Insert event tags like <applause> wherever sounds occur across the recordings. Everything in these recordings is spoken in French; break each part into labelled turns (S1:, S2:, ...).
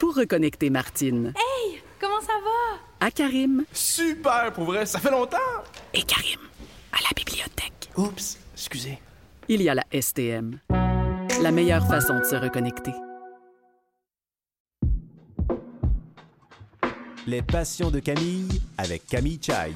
S1: pour reconnecter Martine.
S2: Hey, comment ça va?
S1: À Karim.
S3: Super, pour vrai, ça fait longtemps.
S1: Et Karim, à la bibliothèque.
S3: Oups, excusez.
S1: Il y a la STM. La meilleure façon de se reconnecter.
S4: Les passions de Camille avec Camille Chai.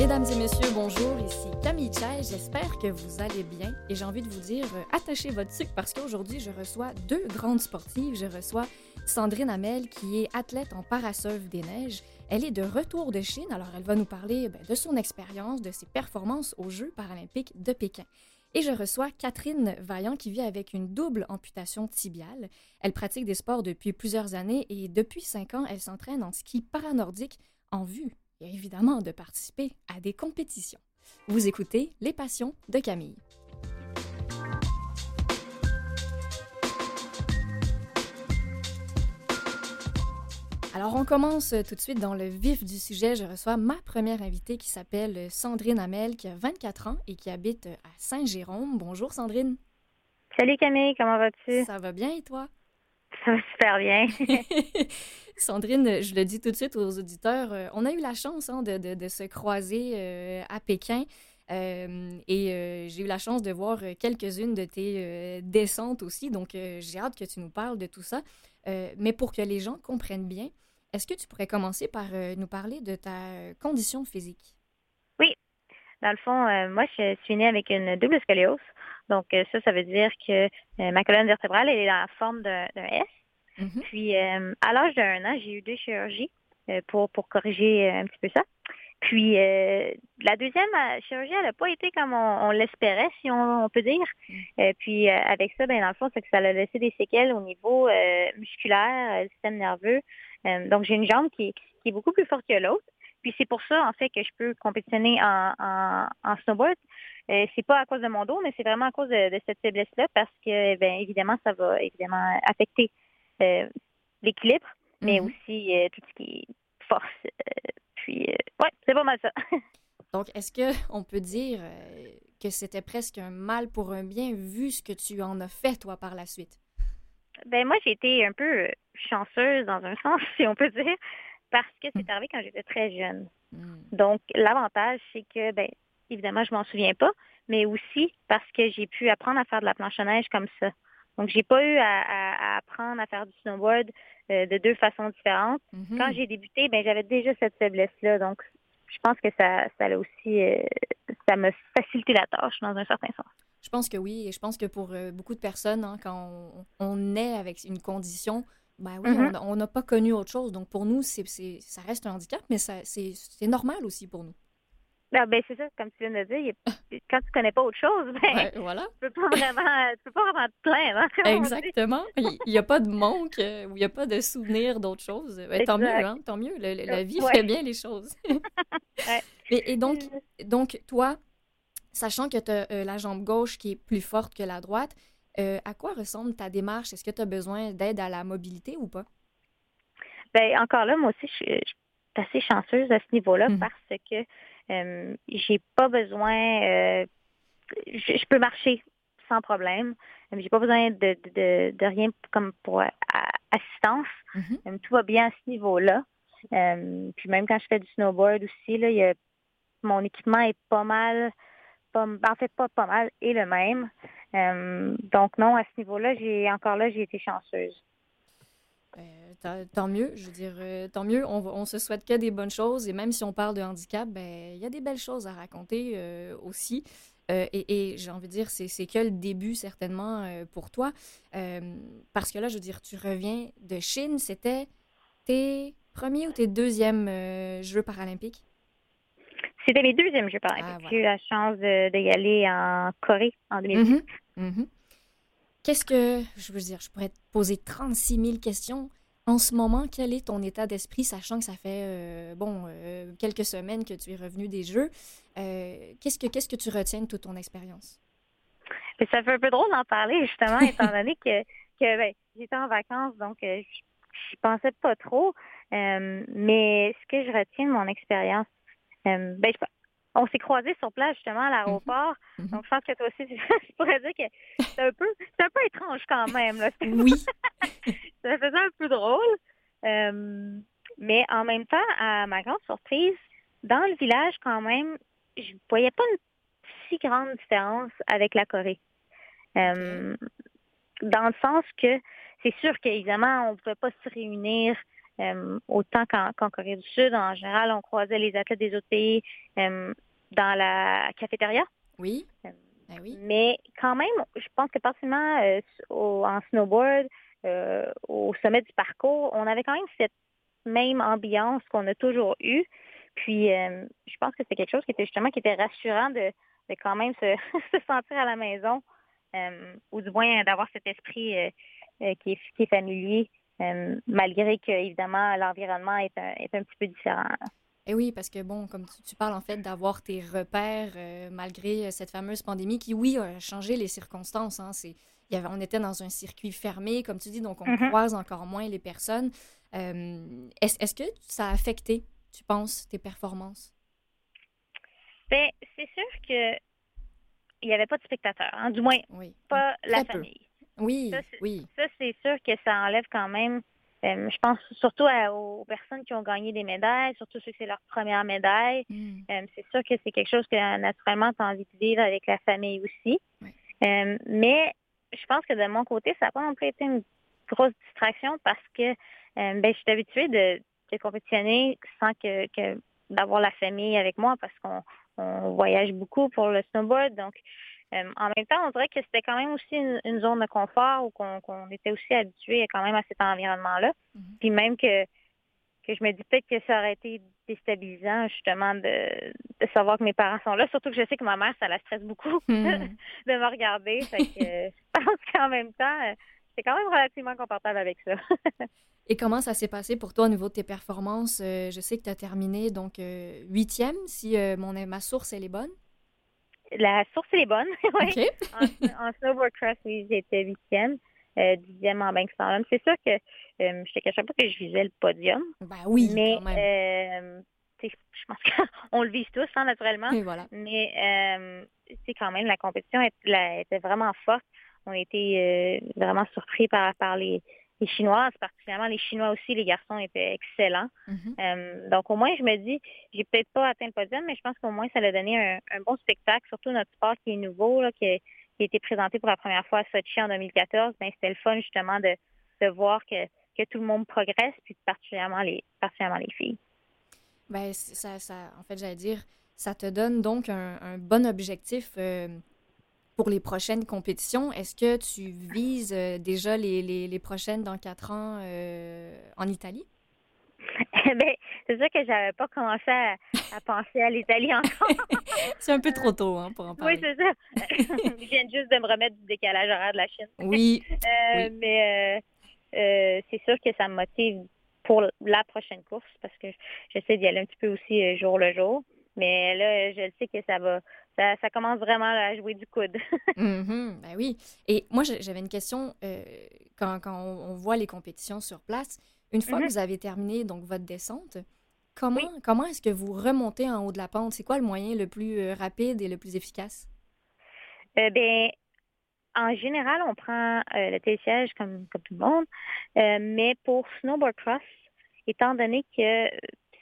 S2: Mesdames et messieurs, bonjour, ici Camille Chai. J'espère que vous allez bien et j'ai envie de vous dire, euh, attachez votre sucre parce qu'aujourd'hui, je reçois deux grandes sportives. Je reçois Sandrine Hamel qui est athlète en parasauve des neiges. Elle est de retour de Chine, alors elle va nous parler ben, de son expérience, de ses performances aux Jeux paralympiques de Pékin. Et je reçois Catherine Vaillant qui vit avec une double amputation tibiale. Elle pratique des sports depuis plusieurs années et depuis cinq ans, elle s'entraîne en ski paranordique en vue et évidemment de participer à des compétitions. Vous écoutez Les Passions de Camille. Alors, on commence tout de suite dans le vif du sujet. Je reçois ma première invitée qui s'appelle Sandrine Hamel, qui a 24 ans et qui habite à Saint-Jérôme. Bonjour, Sandrine.
S5: Salut Camille, comment vas-tu?
S2: Ça va bien et toi?
S5: Ça va super bien. <laughs>
S2: Sandrine, je le dis tout de suite aux auditeurs, euh, on a eu la chance hein, de, de, se croiser euh, à Pékin euh, et j'ai eu la chance de voir quelques-unes de tes descentes aussi, donc j'ai hâte que tu nous parles de tout ça. mais pour que les gens comprennent bien, est-ce que tu pourrais commencer par nous parler de ta condition physique?
S5: Oui. Dans le fond, moi, je suis née avec une double scoliose. Donc, ça, ça veut dire que ma colonne vertébrale, elle est dans la forme d'un S. Mm -hmm. Puis, euh, à l'âge d'un an, j'ai eu deux chirurgies euh, pour, pour corriger un petit peu ça. Puis, euh, la deuxième chirurgie, elle n'a pas été comme on, on l'espérait, si on, on, peut dire. Mm. puis, avec ça, ben, dans le fond, c'est que ça a laissé des séquelles au niveau musculaire, système nerveux. donc, j'ai une jambe qui, qui est beaucoup plus forte que l'autre. Puis c'est pour ça, en fait, que je peux compétitionner en, en, en snowboard. Euh, c'est pas à cause de mon dos, mais c'est vraiment à cause de, de cette faiblesse-là, parce que, bien évidemment, ça va évidemment affecter euh, l'équilibre, mais mm -hmm. aussi euh, tout ce qui est force. puis, ouais, c'est pas mal ça. <laughs>
S2: Donc, est-ce que on peut dire que c'était presque un mal pour un bien, vu ce que tu en as fait, toi, par la suite?
S5: Ben moi, j'ai été un peu chanceuse, dans un <laughs> sens, si on peut dire parce que c'est arrivé quand j'étais très jeune. Mm. Donc, l'avantage, c'est que, ben, évidemment, je m'en souviens pas, mais aussi parce que j'ai pu apprendre à faire de la planche à neige comme ça. Donc, j'ai pas eu à, à, à, apprendre à faire du snowboard euh, de deux façons différentes. Mm -hmm. Quand j'ai débuté, ben, j'avais déjà cette faiblesse-là. Donc, je pense que ça, ça a aussi, euh, ça m'a facilité la tâche dans un certain sens.
S2: Je pense que oui, et je pense que pour euh, beaucoup de personnes, hein, quand on, on est avec une condition, ben oui, mm -hmm. on n'a pas connu autre chose. Donc, pour nous, c'est, ça reste un handicap, mais c'est normal aussi pour nous.
S5: Ben, ben c'est ça, comme tu viens de dire, quand tu connais pas autre chose, <laughs> ben,
S2: ouais, voilà.
S5: tu peux pas vraiment, tu peux pas vraiment te plaindre. Hein,
S2: Exactement. Il n'y a pas de manque euh, ou il n'y a pas de souvenir d'autre chose. Ben, tant mieux, hein, tant mieux. Le, la vie ouais. fait bien les choses. <laughs>
S5: ouais.
S2: et, et, donc, donc, toi, sachant que tu as euh, la jambe gauche qui est plus forte que la droite, euh, à quoi ressemble ta démarche? Est-ce que tu as besoin d'aide à la mobilité ou pas?
S5: Ben, encore là, moi aussi, je, je suis assez chanceuse à ce niveau-là mmh. parce que euh, j'ai pas besoin, euh, je, je, peux marcher sans problème. J'ai pas besoin de, de, de, rien comme pour assistance. Mmh. tout va bien à ce niveau-là. puis même quand je fais du snowboard aussi, là, y a, mon équipement est pas mal, pas, en fait pas pas mal, et le même. Euh, donc non, à ce niveau-là, j'ai encore là, j'ai été chanceuse.
S2: Euh, tant mieux, je veux dire, euh, tant mieux. On, on, se souhaite que des bonnes choses et même si on parle de handicap, ben il y a des belles choses à raconter euh, aussi. et, et j'ai envie de dire, c'est que le début certainement pour toi, parce que là, je veux dire, tu reviens de Chine. C'était tes premiers ou tes deuxièmes Jeux paralympiques?
S5: C'était mes deuxièmes Jeux paralympiques. Ah, voilà. J'ai eu la chance de, de, y aller en Corée en 2010.
S2: Mm -hmm. Mm -hmm. Qu'est-ce que, je veux dire, je pourrais te poser 36 000 questions. En ce moment, quel est ton état d'esprit, sachant que ça fait, euh, bon, euh, quelques semaines que tu es revenu des Jeux? Euh, qu'est-ce que qu'est-ce que tu retiens de toute ton expérience?
S5: Ça fait un peu drôle d'en parler, justement, <laughs> étant donné que, que ben, j'étais en vacances, donc je n'y pensais pas trop. mais ce que je retiens de mon expérience, ben, je, on s'est croisés sur place justement à l'aéroport. Mhm. Donc, je pense que toi aussi, <laughs> je pourrais dire que c'est un peu, c'est un peu étrange quand même. Là. <laughs>
S2: Oui. <laughs>
S5: ça faisait un peu drôle. Euh, mais en même temps, à ma grande surprise, dans le village, quand même, je voyais pas une si grande différence avec la Corée. Euh, dans le sens que c'est sûr qu'évidemment, on ne pouvait pas se réunir autant qu'en Corée du Sud. En général, on croisait les athlètes des autres pays euh, dans la cafétéria.
S2: Oui. Ben oui.
S5: Mais quand même, je pense que particulièrement en snowboard, au sommet du parcours, on avait quand même cette même ambiance qu'on a toujours eue. Puis, je pense que c'est quelque chose qui était justement qui était rassurant de, de quand même se, <laughs> se sentir à la maison, euh, ou du moins d'avoir cet esprit euh, euh, qui, est, qui, est, familier, malgré que, évidemment, l'environnement est un, est un petit peu différent.
S2: Et eh oui, parce que bon, comme tu, parles en fait d'avoir tes repères malgré cette fameuse pandémie qui, oui, a changé les circonstances. Hein, c'est, y avait, on était dans un circuit fermé, comme tu dis, donc on mm-hmm. croise encore moins les personnes. est-ce, que ça a affecté, tu penses, tes performances?
S5: Ben, c'est sûr que il n'y avait pas de spectateurs, hein, du moins pas la famille.
S2: Oui, oui.
S5: Ça, c'est sûr que ça enlève quand même. Euh, je pense surtout aux personnes qui ont gagné des médailles, surtout ceux que c'est leur première médaille. Mm. Euh, c'est sûr que c'est quelque chose que naturellement tu as envie de vivre avec la famille aussi. Euh, mais je pense que de mon côté, ça n'a pas non plus été une grosse distraction parce que ben, je suis habituée de, de compétitionner sans que, que d'avoir la famille avec moi parce qu'on on voyage beaucoup pour le snowboard. Donc, euh, en même temps, on dirait que c'était quand même aussi une, zone de confort où qu'on était aussi habitué quand même à cet environnement-là. Mhm. Puis même que, que je me dis peut-être que ça aurait été déstabilisant justement de, savoir que mes parents sont là. Surtout que je sais que ma mère, ça la stresse beaucoup mhm. <laughs> de me regarder. Fait que je pense qu'en même temps, c'est quand même relativement confortable avec ça. <laughs>
S2: Et comment ça s'est passé pour toi au niveau de tes performances? Euh, je sais que tu as terminé donc euh, huitième, si euh, mon, ma source elle est bonne.
S5: La source elle est bonne, <laughs> en, en snowboard cross, oui, j'étais huitième. dixième en bank C'est sûr que je te cachais pas que je visais le podium.
S2: Ben oui,
S5: mais
S2: quand même.
S5: je pense qu'on <laughs> le vise tous, hein, naturellement.
S2: Et voilà.
S5: Mais c'est quand même la compétition était vraiment forte on a été euh, vraiment surpris par, par les, les Chinoises, particulièrement les Chinois aussi, les garçons étaient excellents. Mm-hmm. Euh, donc au moins, je me dis, j'ai peut-être pas atteint le podium, mais je pense qu'au moins ça a donné un, bon spectacle, surtout notre sport qui est nouveau, qui, a, été présenté pour la première fois à Sochi en 2014. Ben, c'était le fun justement de, de voir que, que tout le monde progresse, puis particulièrement les, particulièrement les filles.
S2: Ben, ça, ça, en fait, j'allais dire, ça te donne donc un, bon objectif. Euh, pour les prochaines compétitions. Est-ce que tu vises euh, déjà les, les, prochaines dans quatre ans euh, en Italie?
S5: ben, c'est sûr que j'avais pas commencé à, penser à l'Italie encore. <laughs>
S2: c'est un peu trop tôt hein, pour en parler.
S5: Oui, c'est ça. <laughs> je viens juste de me remettre du décalage horaire de la Chine.
S2: Oui.
S5: Euh, mais c'est sûr que ça me motive pour la prochaine course parce que j'essaie d'y aller un petit peu aussi jour le jour. Mais là, je sais que ça va, ça, commence vraiment à jouer du coude. <laughs>
S2: mm ben oui. Et moi, j'avais une question. Euh, quand, on, voit les compétitions sur place, une fois que mm-hmm. vous avez terminé donc votre descente, comment, comment est-ce que vous remontez en haut de la pente? C'est quoi le moyen le plus euh, rapide et le plus efficace?
S5: Euh, ben, en général, on prend le télésiège comme, comme tout le monde, mais pour snowboard cross, étant donné que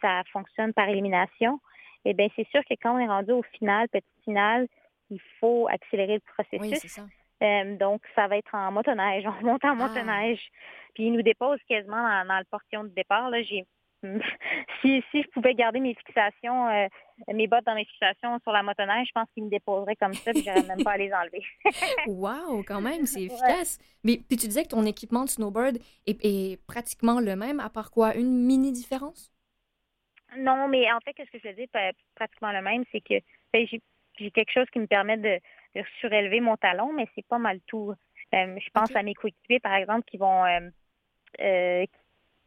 S5: ça fonctionne par élimination, eh bien, c'est sûr que quand on est rendu au final, petit final, il faut accélérer le processus.
S2: Oui, c'est ça.
S5: Euh, donc, ça va être en motoneige. <laughs> On monte en ah. motoneige. Puis, il nous dépose quasiment dans, le portion de départ. Là, j'ai <laughs> si, si je pouvais garder mes fixations, euh, mes bottes dans mes fixations sur la motoneige, je pense qu'ils me déposeraient comme ça, puis j'aurais même pas à les enlever. <laughs>
S2: wow, quand même, c'est efficace. Mais puis tu disais que ton équipement de snowboard est, est, pratiquement le même, à part quoi, une mini différence?
S5: Non, mais en fait, ce que je veux dire, pratiquement le même, c'est que ben, j'ai quelque chose qui me permet de, surélever mon talon, mais c'est pas mal tout. Euh, je pense à mes coéquipiers, par exemple, qui vont euh, euh,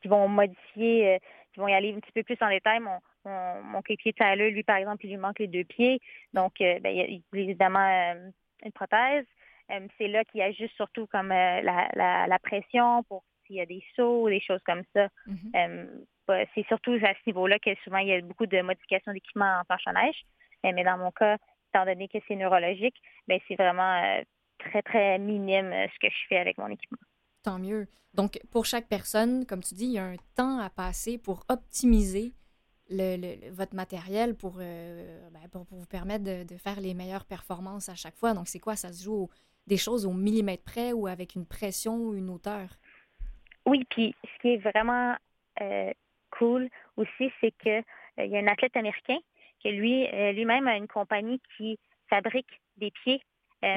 S5: qui vont modifier, qui vont y aller un petit peu plus en détail. Mon, mon, mon coéquipier Tyler, lui, par exemple, il lui manque les deux pieds. Donc, ben, il y a évidemment une prothèse. c'est là qu'il ajuste surtout comme la, la, pression pour s'il y a des sauts, des choses comme ça. Mm-hmm c'est surtout à ce niveau-là que souvent il y a beaucoup de modifications d'équipement en planche à neige. mais dans mon cas, étant donné que c'est neurologique, ben c'est vraiment très, très minime ce que je fais avec mon équipement.
S2: Tant mieux. Donc, pour chaque personne, comme tu dis, il y a un temps à passer pour optimiser le, votre matériel pour, euh, ben, pour, vous permettre de, faire les meilleures performances à chaque fois. Donc, c'est quoi? Ça se joue des choses au millimètre près ou avec une pression ou une hauteur?
S5: Oui, puis ce qui est vraiment euh, cool aussi, c'est qu'il euh, il y a un athlète américain qui, lui, lui-même a une compagnie qui fabrique des pieds oh.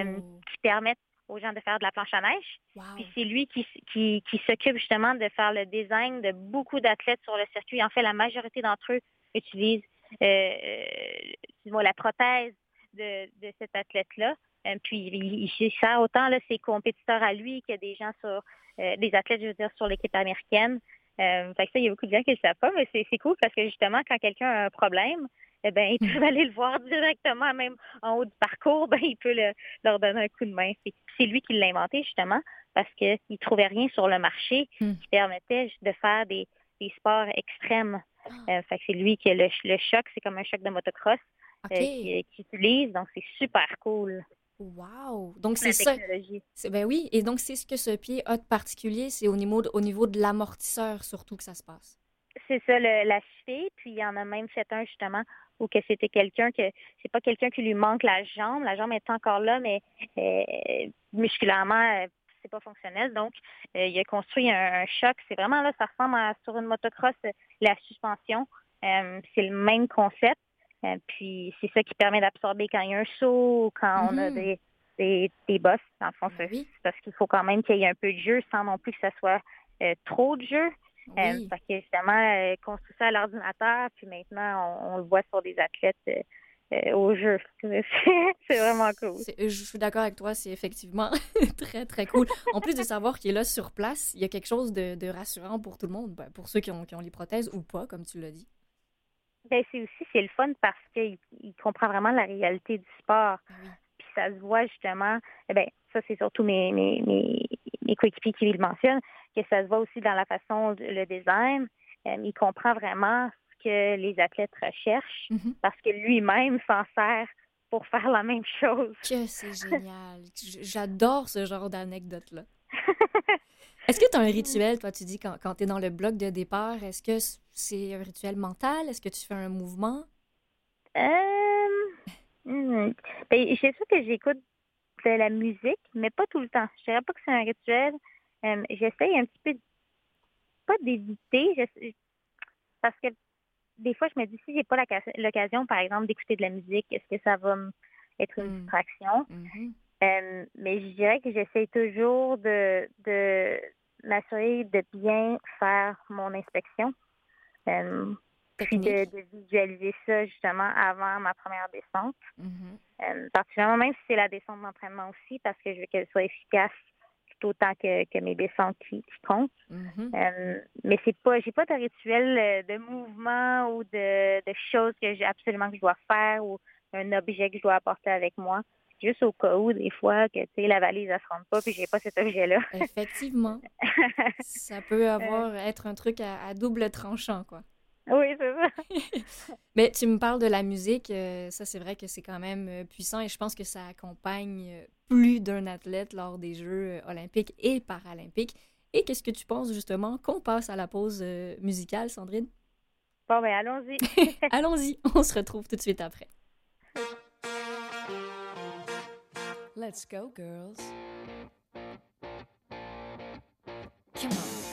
S5: qui permettent aux gens de faire de la planche à neige. Puis c'est lui qui, qui, qui s'occupe justement de faire le design de beaucoup d'athlètes sur le circuit. En fait, la majorité d'entre eux utilisent euh, euh la prothèse de, de cet athlète-là. Euh, puis il, il, sert autant là, ses compétiteurs à lui que des gens sur euh, des athlètes, je veux dire, sur l'équipe américaine. Euh, fait que ça, il y a beaucoup de gens qui ne le savent pas, mais c'est cool parce que justement, quand quelqu'un a un problème, eh ben, ils peuvent aller le voir directement, même en haut du parcours, <laughs> ben, il peut leur donner un coup de main. C'est lui qui l'a inventé, justement, parce qu'il ne trouvait rien sur le marché hmm. qui permettait de faire des, sports extrêmes. Ah. Euh, fait c'est lui qui a le, choc, c'est comme un choc de motocross euh, qui, utilise, donc c'est super cool.
S2: Wow! Donc c'est ça. Ben oui, et donc c'est ce que ce pied a de particulier, c'est au niveau de, au niveau de l'amortisseur surtout que ça se passe.
S5: C'est ça, le, la cheville, puis il y en a même fait un justement ou que c'était quelqu'un que c'est pas quelqu'un qui lui manque la jambe. La jambe est encore là, mais euh, musculairement, euh, c'est pas fonctionnel. Donc, euh, il a construit un, choc. C'est vraiment là, ça ressemble à sur une motocross, la suspension. c'est le même concept. Puis c'est ça qui permet d'absorber quand il y a un saut, quand on a mm-hmm. des, des, des bosses. En fond, ben c'est parce qu'il faut quand même qu'il y ait un peu de jeu sans non plus que ça soit trop de jeu. Euh, parce que justement, euh, construit ça à l'ordinateur, puis maintenant, on, le voit sur des athlètes euh, au jeu. <laughs> c'est vraiment cool.
S2: Je suis d'accord avec toi, c'est effectivement <laughs> très, très cool. En plus de savoir qu'il est là sur place, il y a quelque chose de, rassurant pour tout le monde, ben, pour ceux qui ont, qui ont les prothèses ou pas, comme tu l'as dit.
S5: Ben, c'est aussi c'est le fun parce qu'il il comprend vraiment la réalité du sport. Ah puis ça se voit justement, eh ben ça c'est surtout mes, mes, mes, mes coéquipiers qui le mentionnent, que ça se voit aussi dans la façon, le design. Euh, il comprend vraiment ce que les athlètes recherchent mm-hmm. parce que lui-même s'en sert pour faire la même chose.
S2: Que c'est génial. J'adore ce genre d'anecdote-là. <laughs> Est-ce que tu as un rituel, toi, tu dis, quand, quand tu es dans le bloc de départ, est-ce que c'est un rituel mental? Est-ce que tu fais un mouvement?
S5: Euh... Hmm, ben, c'est sûr que j'écoute de la musique, mais pas tout le temps. Je dirais pas que c'est un rituel. Euh, j'essaye un petit peu, pas d'éviter, parce que des fois, je me dis, si j'ai pas l'occasion, par exemple, d'écouter de la musique, est-ce que ça va être une hmm. distraction? Mm-hmm. Euh, mais je dirais que j'essaie toujours de, de m'assurer de bien faire mon inspection. Euh, puis de, visualiser ça justement avant ma première descente. Mm-hmm. particulièrement même si c'est la descente d'entraînement aussi, parce que je veux qu'elle soit efficace autant que, que mes descentes qui, comptent. Mm-hmm. Euh, mais c'est pas, j'ai pas de rituel euh, de mouvement ou de, choses que j'ai absolument que je dois faire ou un objet que je dois apporter avec moi. Juste au cas où, des fois, que la valise ne se rende pas puis j'ai pas cet objet-là. <laughs>
S2: Effectivement. ça peut avoir euh. être un truc à double tranchant, quoi.
S5: Oui, c'est ça. <laughs>
S2: Mais tu me parles de la musique, euh, ça c'est vrai que c'est quand même euh, puissant et je pense que ça accompagne plus d'un athlète lors des Jeux olympiques et paralympiques. Et qu'est-ce que tu penses justement qu'on passe à la pause musicale, Sandrine?
S5: Bon, ben allons-y. <laughs>
S2: allons-y, on se retrouve tout de suite après. Let's go, girls. Come on.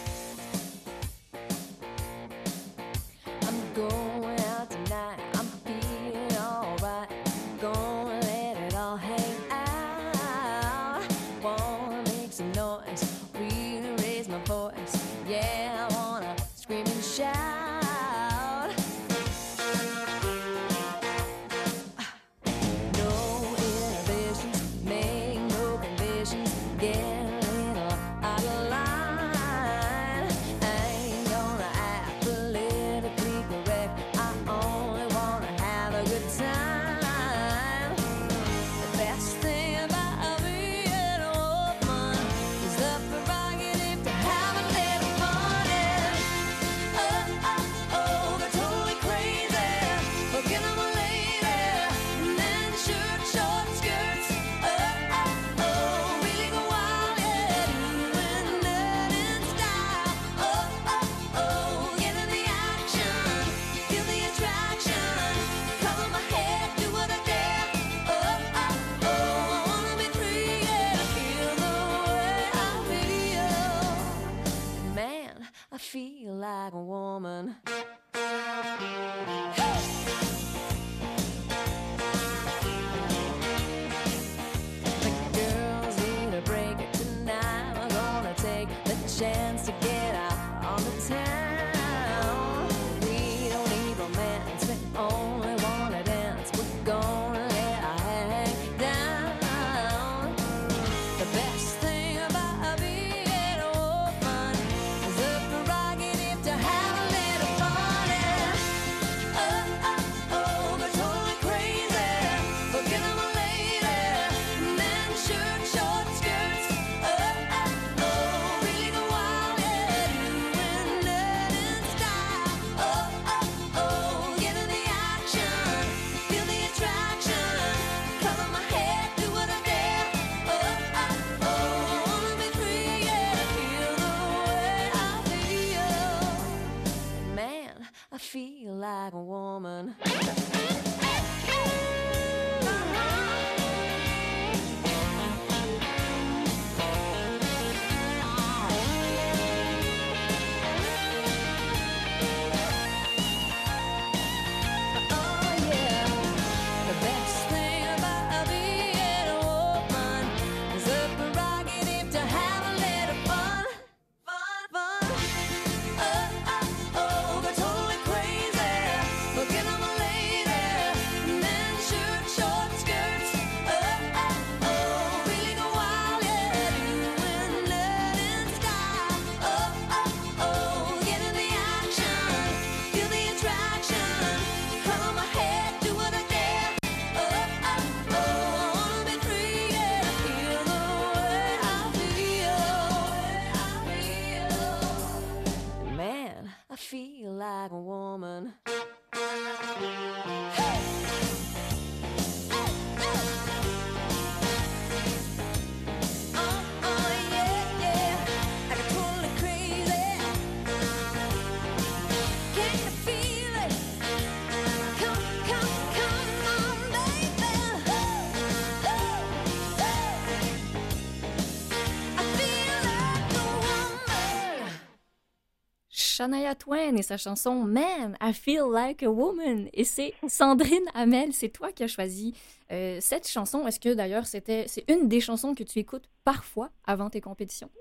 S2: Shania Twain et sa chanson Man, I Feel Like a Woman. Et c'est Sandrine Hamel, c'est toi qui as choisi euh, cette chanson. Est-ce que d'ailleurs c'était c'est une des chansons que tu écoutes parfois avant tes compétitions?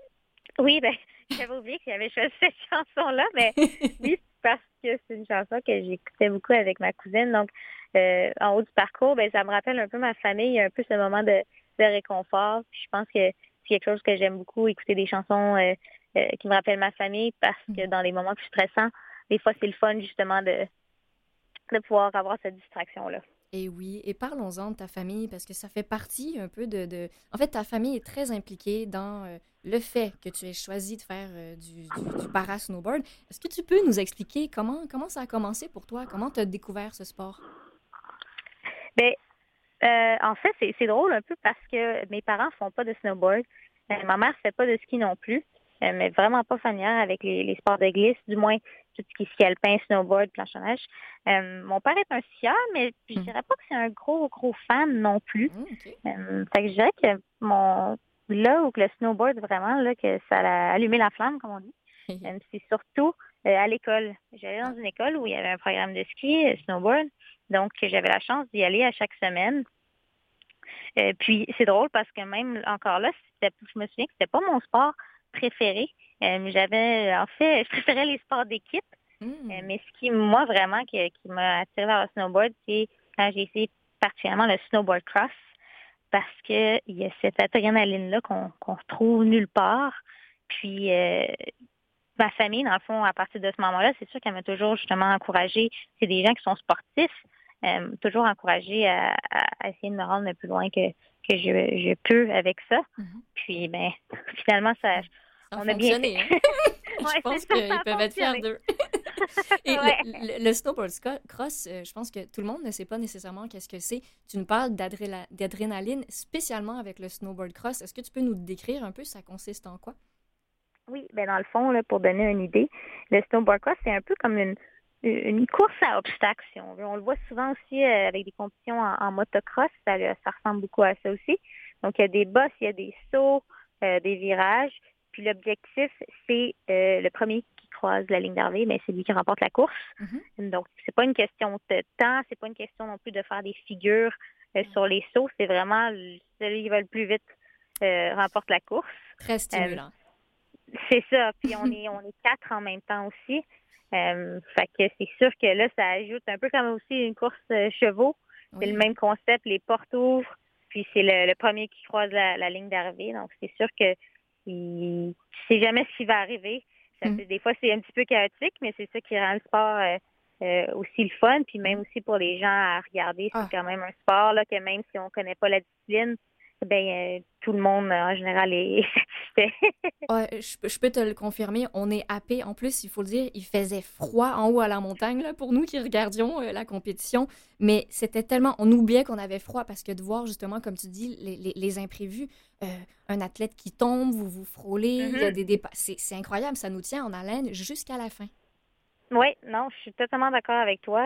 S5: Oui, ben, j'avais oublié que j'avais choisi cette chanson-là, mais <laughs> oui, parce que c'est une chanson que j'écoutais beaucoup avec ma cousine. Donc, euh, en haut du parcours, ben, ça me rappelle un peu ma famille, un peu ce moment de, de réconfort. je pense que c'est quelque chose que j'aime beaucoup, écouter des chansons euh, euh, qui me rappellent ma famille, parce que dans les moments plus stressants, des fois, c'est le fun, justement, de, de pouvoir avoir cette distraction-là.
S2: Et oui, et parlons-en de ta famille, parce que ça fait partie un peu de... En fait, ta famille est très impliquée dans le fait que tu aies choisi de faire du, du, du para-snowboard. Est-ce que tu peux nous expliquer comment, comment ça a commencé pour toi? Comment tu as découvert ce sport?
S5: Bien, euh, en fait, c'est drôle un peu parce que mes parents font pas de snowboard. Euh, ma mère fait pas de ski non plus, euh, mais vraiment pas familière avec les, sports de glisse, du moins tout ce qui est ski alpin, snowboard, planchonnage. mon père est un skieur, mais je hmm. dirais pas que c'est un gros, gros fan non plus. Hmm, fait que je dirais que mon là où le snowboard vraiment, là, que ça a allumé la flamme, comme on dit, <laughs> c'est surtout à l'école. J'allais dans une école où il y avait un programme de ski, snowboard. Donc, j'avais la chance d'y aller à chaque semaine. Euh, puis, c'est drôle parce que même encore là, je me souviens que c'était pas mon sport préféré. Euh, j'avais, en fait, <laughs> je préférais les sports d'équipe. Hmm. Euh, mais ce qui, moi, vraiment, qui, m'a attiré vers le snowboard, c'est quand j'ai essayé particulièrement le snowboard cross parce qu'il y a cette adrénaline-là qu'on qu'on retrouve nulle part. Puis, ma famille, dans le fond, à partir de ce moment-là, c'est sûr qu'elle m'a toujours justement encouragée. C'est des gens qui sont sportifs, euh, toujours encouragé à, essayer de me rendre le plus loin que, que je, je peux avec ça. Mm-hmm. Puis, ben, <laughs> finalement, ça,
S2: on a bien fait. Hein? <laughs> <laughs> je pense qu'ils peuvent être fiers d'eux. Et le, snowboard cross, euh, je pense que tout le monde ne sait pas nécessairement qu'est-ce que c'est. Tu nous parles d'adrénaline spécialement avec le snowboard cross. Est-ce que tu peux nous décrire un peu ça consiste en quoi?
S5: Oui, ben dans le fond, là, pour donner une idée, le snowboard cross, c'est un peu comme une, une course à obstacles, si on veut. On le voit souvent aussi euh, avec des compétitions en, motocross, ça, ça, ressemble beaucoup à ça aussi. Donc, il y a des bosses, il y a des sauts, euh, des virages. Puis l'objectif, c'est euh, le premier qui croise la ligne d'arrivée, mais c'est lui qui remporte la course. Mm-hmm. Donc, c'est pas une question de temps, c'est pas une question non plus de faire des figures sur les sauts, c'est vraiment celui qui va le plus vite remporte la course.
S2: Très stimulant.
S5: C'est ça. Puis on est on est quatre en même temps aussi. Euh, fait que c'est sûr que là, ça ajoute un peu comme aussi une course euh, chevaux. C'est le même concept, les portes ouvrent, puis c'est le, premier qui croise la, ligne d'arrivée. Donc c'est sûr que il, tu jamais ce qui va arriver. Ça, mm. Des fois, c'est un petit peu chaotique, mais c'est ça qui rend le sport euh, aussi le fun. Puis même aussi pour les gens à regarder, c'est ah. quand même un sport là, que même si on connaît pas la discipline, ben euh, tout le monde en général est <laughs> satisfait.
S2: je, peux te le confirmer, on est happé. En plus, il faut le dire, il faisait froid en haut à la montagne là, pour nous qui regardions euh, la compétition, mais c'était tellement, on oubliait qu'on avait froid parce que de voir justement, comme tu dis, les, les, imprévus, euh, un athlète qui tombe, vous vous frôlez, il y a mm-hmm. des c'est incroyable, ça nous tient en haleine jusqu'à la fin.
S5: Oui, non, je suis totalement d'accord avec toi.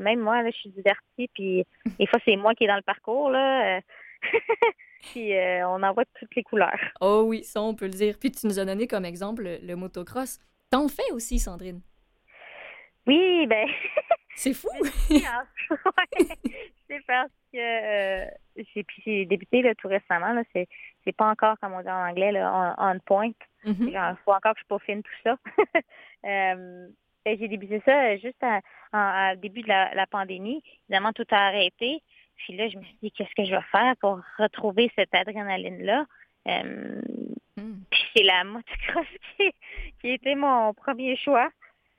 S5: même moi, là, je suis divertie, puis <laughs> des fois, c'est moi qui est dans le parcours. Là. <laughs> Puis euh, on en voit toutes les couleurs.
S2: Oh oui, ça on peut le dire. Puis tu nous as donné comme exemple le, motocross. T'en fais aussi, Sandrine?
S5: Oui, ben. <laughs>
S2: C'est fou!
S5: c'est <laughs> parce que euh, j'ai débuté là, tout récemment. Là, c'est, c'est pas encore, comme on dit en anglais, là, on, point. Il mm-hmm. faut encore que je peaufine tout ça. euh, ben, j'ai débuté ça juste à, début de la, la, pandémie. Évidemment, tout a arrêté. Puis là, je me suis dit, qu'est-ce que je vais faire pour retrouver cette adrénaline-là? Euh, hmm. Puis c'est la motocross <laughs> qui, qui était mon premier choix.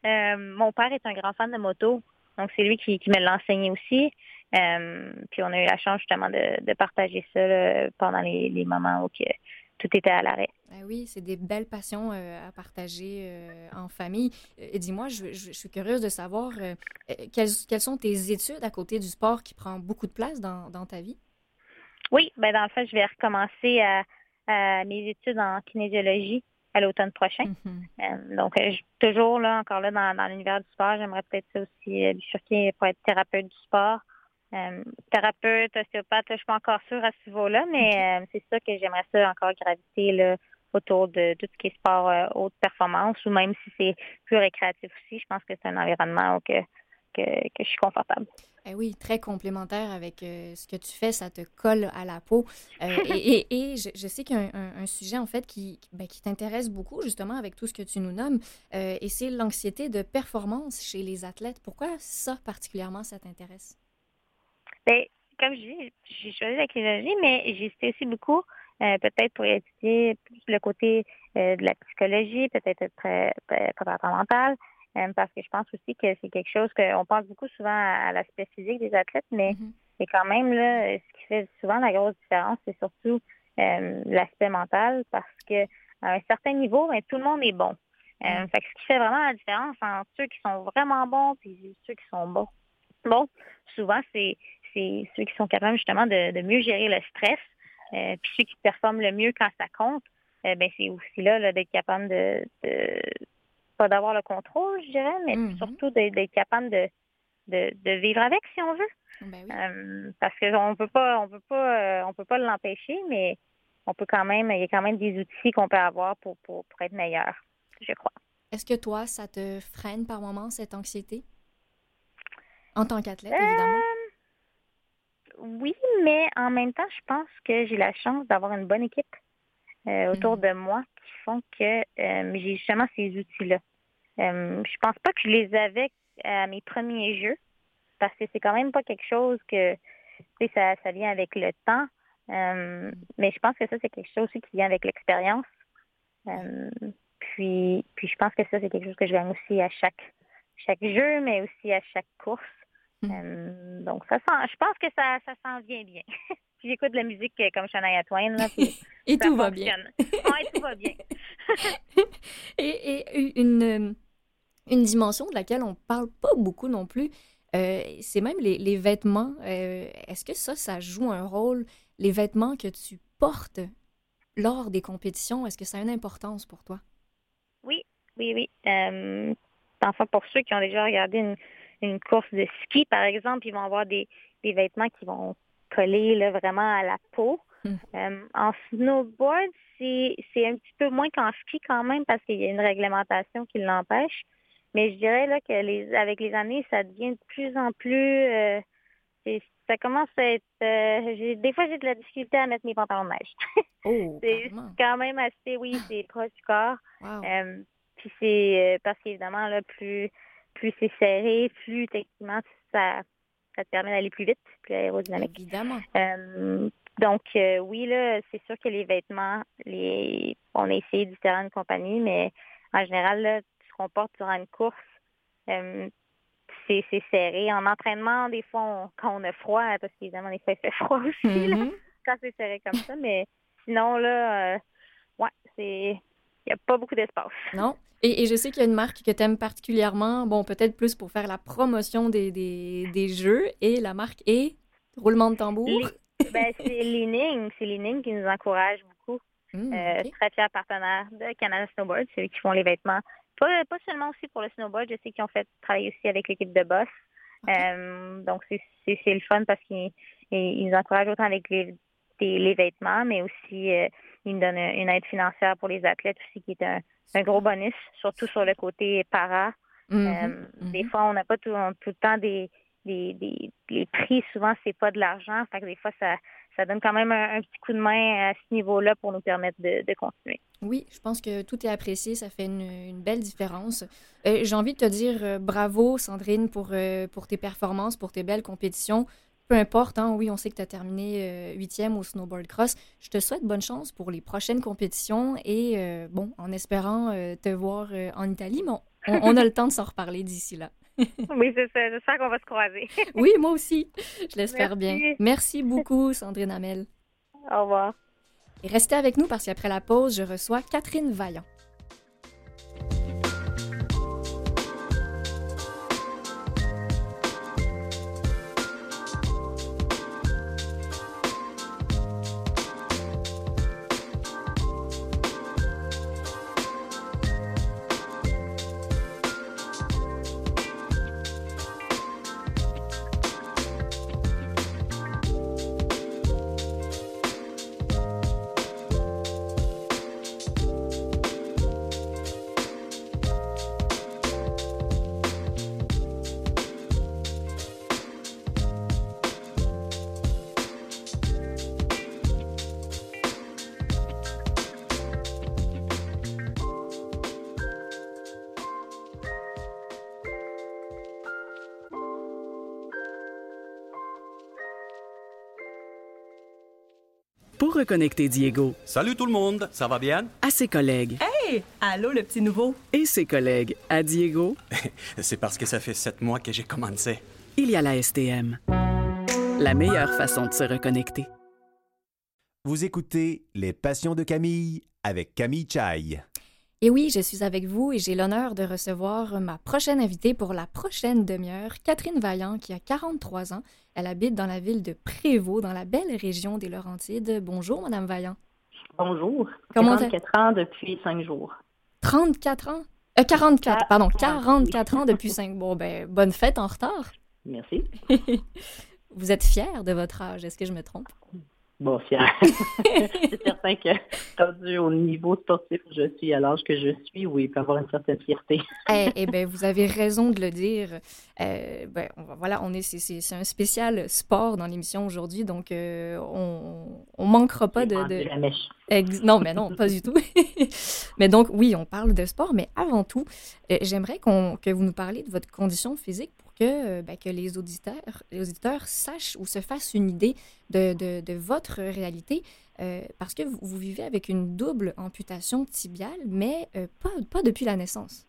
S5: Euh, mon père est un grand fan de moto, donc c'est lui qui, me l'a enseigné aussi. Euh, puis on a eu la chance justement de, partager ça pendant les, les moments où que, tout était à l'arrêt.
S2: Ben oui, c'est des belles passions euh, à partager euh, en famille. Euh, et dis-moi, je, suis curieuse de savoir quelles, sont tes études à côté du sport qui prend beaucoup de place dans, ta vie?
S5: Oui, ben dans le fait, je vais recommencer à, mes études en kinésiologie à l'automne prochain. Mm-hmm. donc, toujours là, encore là, dans, l'univers du sport, j'aimerais peut-être aussi bifurquer pour être thérapeute du sport. Euh, thérapeute, ostéopathe, je suis pas encore sûre à ce niveau-là, mais euh, c'est ça que j'aimerais ça encore graviter là, autour de tout ce qui est sport haute performance ou même si c'est plus récréatif aussi, je pense que c'est un environnement que, que, je suis confortable.
S2: Eh oui, très complémentaire avec ce que tu fais, ça te colle à la peau. <laughs> et, et, je, sais qu'il y a un, sujet en fait qui, ben, qui t'intéresse beaucoup justement avec tout ce que tu nous nommes, et c'est l'anxiété de performance chez les athlètes. Pourquoi ça particulièrement, ça t'intéresse?
S5: Bien, comme je dis, j'ai choisi la clinologie, mais j'ai hésité aussi beaucoup, euh, peut-être pour étudier plus le côté euh, de la psychologie, peut-être être très, préparateur mental, euh, parce que je pense aussi que c'est quelque chose qu'on pense beaucoup souvent à, l'aspect physique des athlètes, mais c'est quand même là, ce qui fait souvent la grosse différence, c'est surtout l'aspect mental, parce que à un certain niveau, ben, tout le monde est bon. Mm. fait ce qui fait vraiment la différence entre ceux qui sont vraiment bons et ceux qui sont bons. Bon, souvent, c'est c'est ceux qui sont capables justement de, mieux gérer le stress. Euh, puis ceux qui performent le mieux quand ça compte, euh, ben c'est aussi là, d'être capable de, pas d'avoir le contrôle, je dirais, mais mm-hmm. surtout d'être capable de, de, vivre avec, si on veut. Ben euh, parce qu'on peut pas, on peut pas, on peut pas l'empêcher, mais on peut quand même, il y a quand même des outils qu'on peut avoir pour, pour, pour être meilleur, je crois.
S2: Est-ce que toi, ça te freine par moment cette anxiété? En tant qu'athlète, évidemment
S5: oui, mais en même temps, je pense que j'ai la chance d'avoir une bonne équipe euh, autour mm. de moi qui font que euh, j'ai justement ces outils-là. Euh, je pense pas que je les avais à mes premiers jeux parce que c'est quand même pas quelque chose que ça, ça vient avec le temps. mais je pense que ça, c'est quelque chose aussi qui vient avec l'expérience. puis, puis je pense que ça, c'est quelque chose que je gagne aussi à chaque, chaque jeu, mais aussi à chaque course. Mm. Euh, donc, ça sent, je pense que ça, ça s'en vient bien. <laughs> puis j'écoute de la musique euh, comme Shania Twain. Là, <laughs>
S2: et tout va bien.
S5: oui, tout va bien. <laughs>
S2: et, et une, euh, une dimension de laquelle on parle pas beaucoup non plus, c'est même les, les vêtements. Est-ce que ça, ça joue un rôle? Les vêtements que tu portes lors des compétitions, est-ce que ça a une importance pour toi?
S5: Oui, oui, oui. enfin, pour ceux qui ont déjà regardé une, une course de ski, par exemple, ils vont avoir des, vêtements qui vont coller là, vraiment à la peau. Hmm. Euh, en snowboard, c'est un petit peu moins qu'en ski quand même parce qu'il y a une réglementation qui l'empêche. Mais je dirais là que les avec les années, ça devient de plus en plus euh, ça commence à être euh, des fois j'ai de la difficulté à mettre mes pantalons de neige. <laughs>
S2: Oh,
S5: c'est quand même assez oui, c'est proche du corps. puis c'est parce qu'évidemment là plus plus c'est serré, plus techniquement ça, ça te permet d'aller plus vite, plus aérodynamique.
S2: Évidemment.
S5: Euh, donc euh, oui, là, c'est sûr que les vêtements, les on a essayé différentes compagnies, mais en général, là, ce qu'on porte durant une course, euh, c'est serré. En entraînement, des fois, quand on a froid, parce qu'évidemment, des fois, il fait froid aussi, mm-hmm. quand c'est serré comme ça, mais sinon, là, ouais, c'est n'y a pas beaucoup d'espace.
S2: Non. Et, je sais qu'il y a une marque que tu aimes particulièrement, bon, peut-être plus pour faire la promotion des, des, jeux, et la marque est roulement de tambour.
S5: ben, c'est Leaning. C'est Leaning qui nous encourage beaucoup. Mmh, euh, Très fier partenaire de Canada Snowboard. C'est eux qui font les vêtements. Pas, pas seulement aussi pour le snowboard, je sais qu'ils ont fait travailler aussi avec l'équipe de Boss. Euh, donc, c'est le fun parce qu'ils nous encouragent autant avec les, les vêtements, mais aussi euh, il donne une aide financière pour les athlètes aussi, qui est un, gros bonus, surtout sur le côté para. Mm-hmm. Euh, mm-hmm. Des fois, on n'a pas tout, tout, le temps des, des, les prix. Souvent, c'est pas de l'argent. Fait que des fois, ça, ça donne quand même un, petit coup de main à ce niveau-là pour nous permettre de, continuer.
S2: Oui, je pense que tout est apprécié. Ça fait une, belle différence. Euh, j'ai envie de te dire bravo, Sandrine, pour, pour tes performances, pour tes belles compétitions peu importe, hein, oui, on sait que tu as terminé euh, huitième au snowboard cross. Je te souhaite bonne chance pour les prochaines compétitions et, euh, bon, en espérant euh, te voir en Italie, mais on, a le temps de s'en reparler d'ici là. <laughs>
S5: oui, c'est ça. J'espère qu'on va se croiser. <laughs>
S2: oui, moi aussi. Je l'espère bien. Merci beaucoup, Sandrine Amel.
S5: Au revoir.
S2: Et restez avec nous parce qu'après la pause, je reçois Catherine Vaillant.
S1: Diego
S4: Salut tout le monde, ça va bien?
S1: à ses collègues
S6: Hey! Allô, le petit nouveau?
S1: et ses collègues à Diego, <laughs>
S4: C'est parce que ça fait sept mois que j'ai commencé.
S1: il y a la STM. La meilleure façon de se reconnecter.
S4: Vous écoutez Les Passions de Camille avec Camille Chai.
S2: Et oui, je suis avec vous et j'ai l'honneur de recevoir ma prochaine invitée pour la prochaine demi-heure, Catherine Vaillant, qui a 43 ans. Elle habite dans la ville de Prévost, dans la belle région des Laurentides. Bonjour, Madame Vaillant.
S7: Bonjour.
S2: Comment
S7: 44 ans depuis 5 jours.
S2: 34 ans? Euh, 44,
S7: Ah,
S2: pardon,
S7: oui.
S2: 44 ans depuis 5... Bon, ben, bonne fête en retard.
S7: Merci. <laughs>
S2: Vous êtes fière de votre âge, est-ce que je me trompe?
S7: Bon, fier. <laughs> C'est certain que, rendu au niveau sportif où je suis, à l'âge que je suis, oui, il peut avoir une certaine fierté.
S2: Eh, eh bien, vous avez raison de le dire. Euh, ben, on voilà, on est, c'est, un spécial sport dans l'émission aujourd'hui, donc euh, on, on manquera pas de. de-
S7: la mèche.
S2: Ex- Non, mais non, pas du tout. <laughs> mais donc, oui, on parle de sport, mais avant tout, euh, j'aimerais qu'on, que vous nous parliez de votre condition physique que, euh, ben, les, auditeurs, sachent ou se fassent une idée de, de- votre réalité, euh, parce que vous, vivez avec une double amputation tibiale, mais euh, pas depuis la naissance.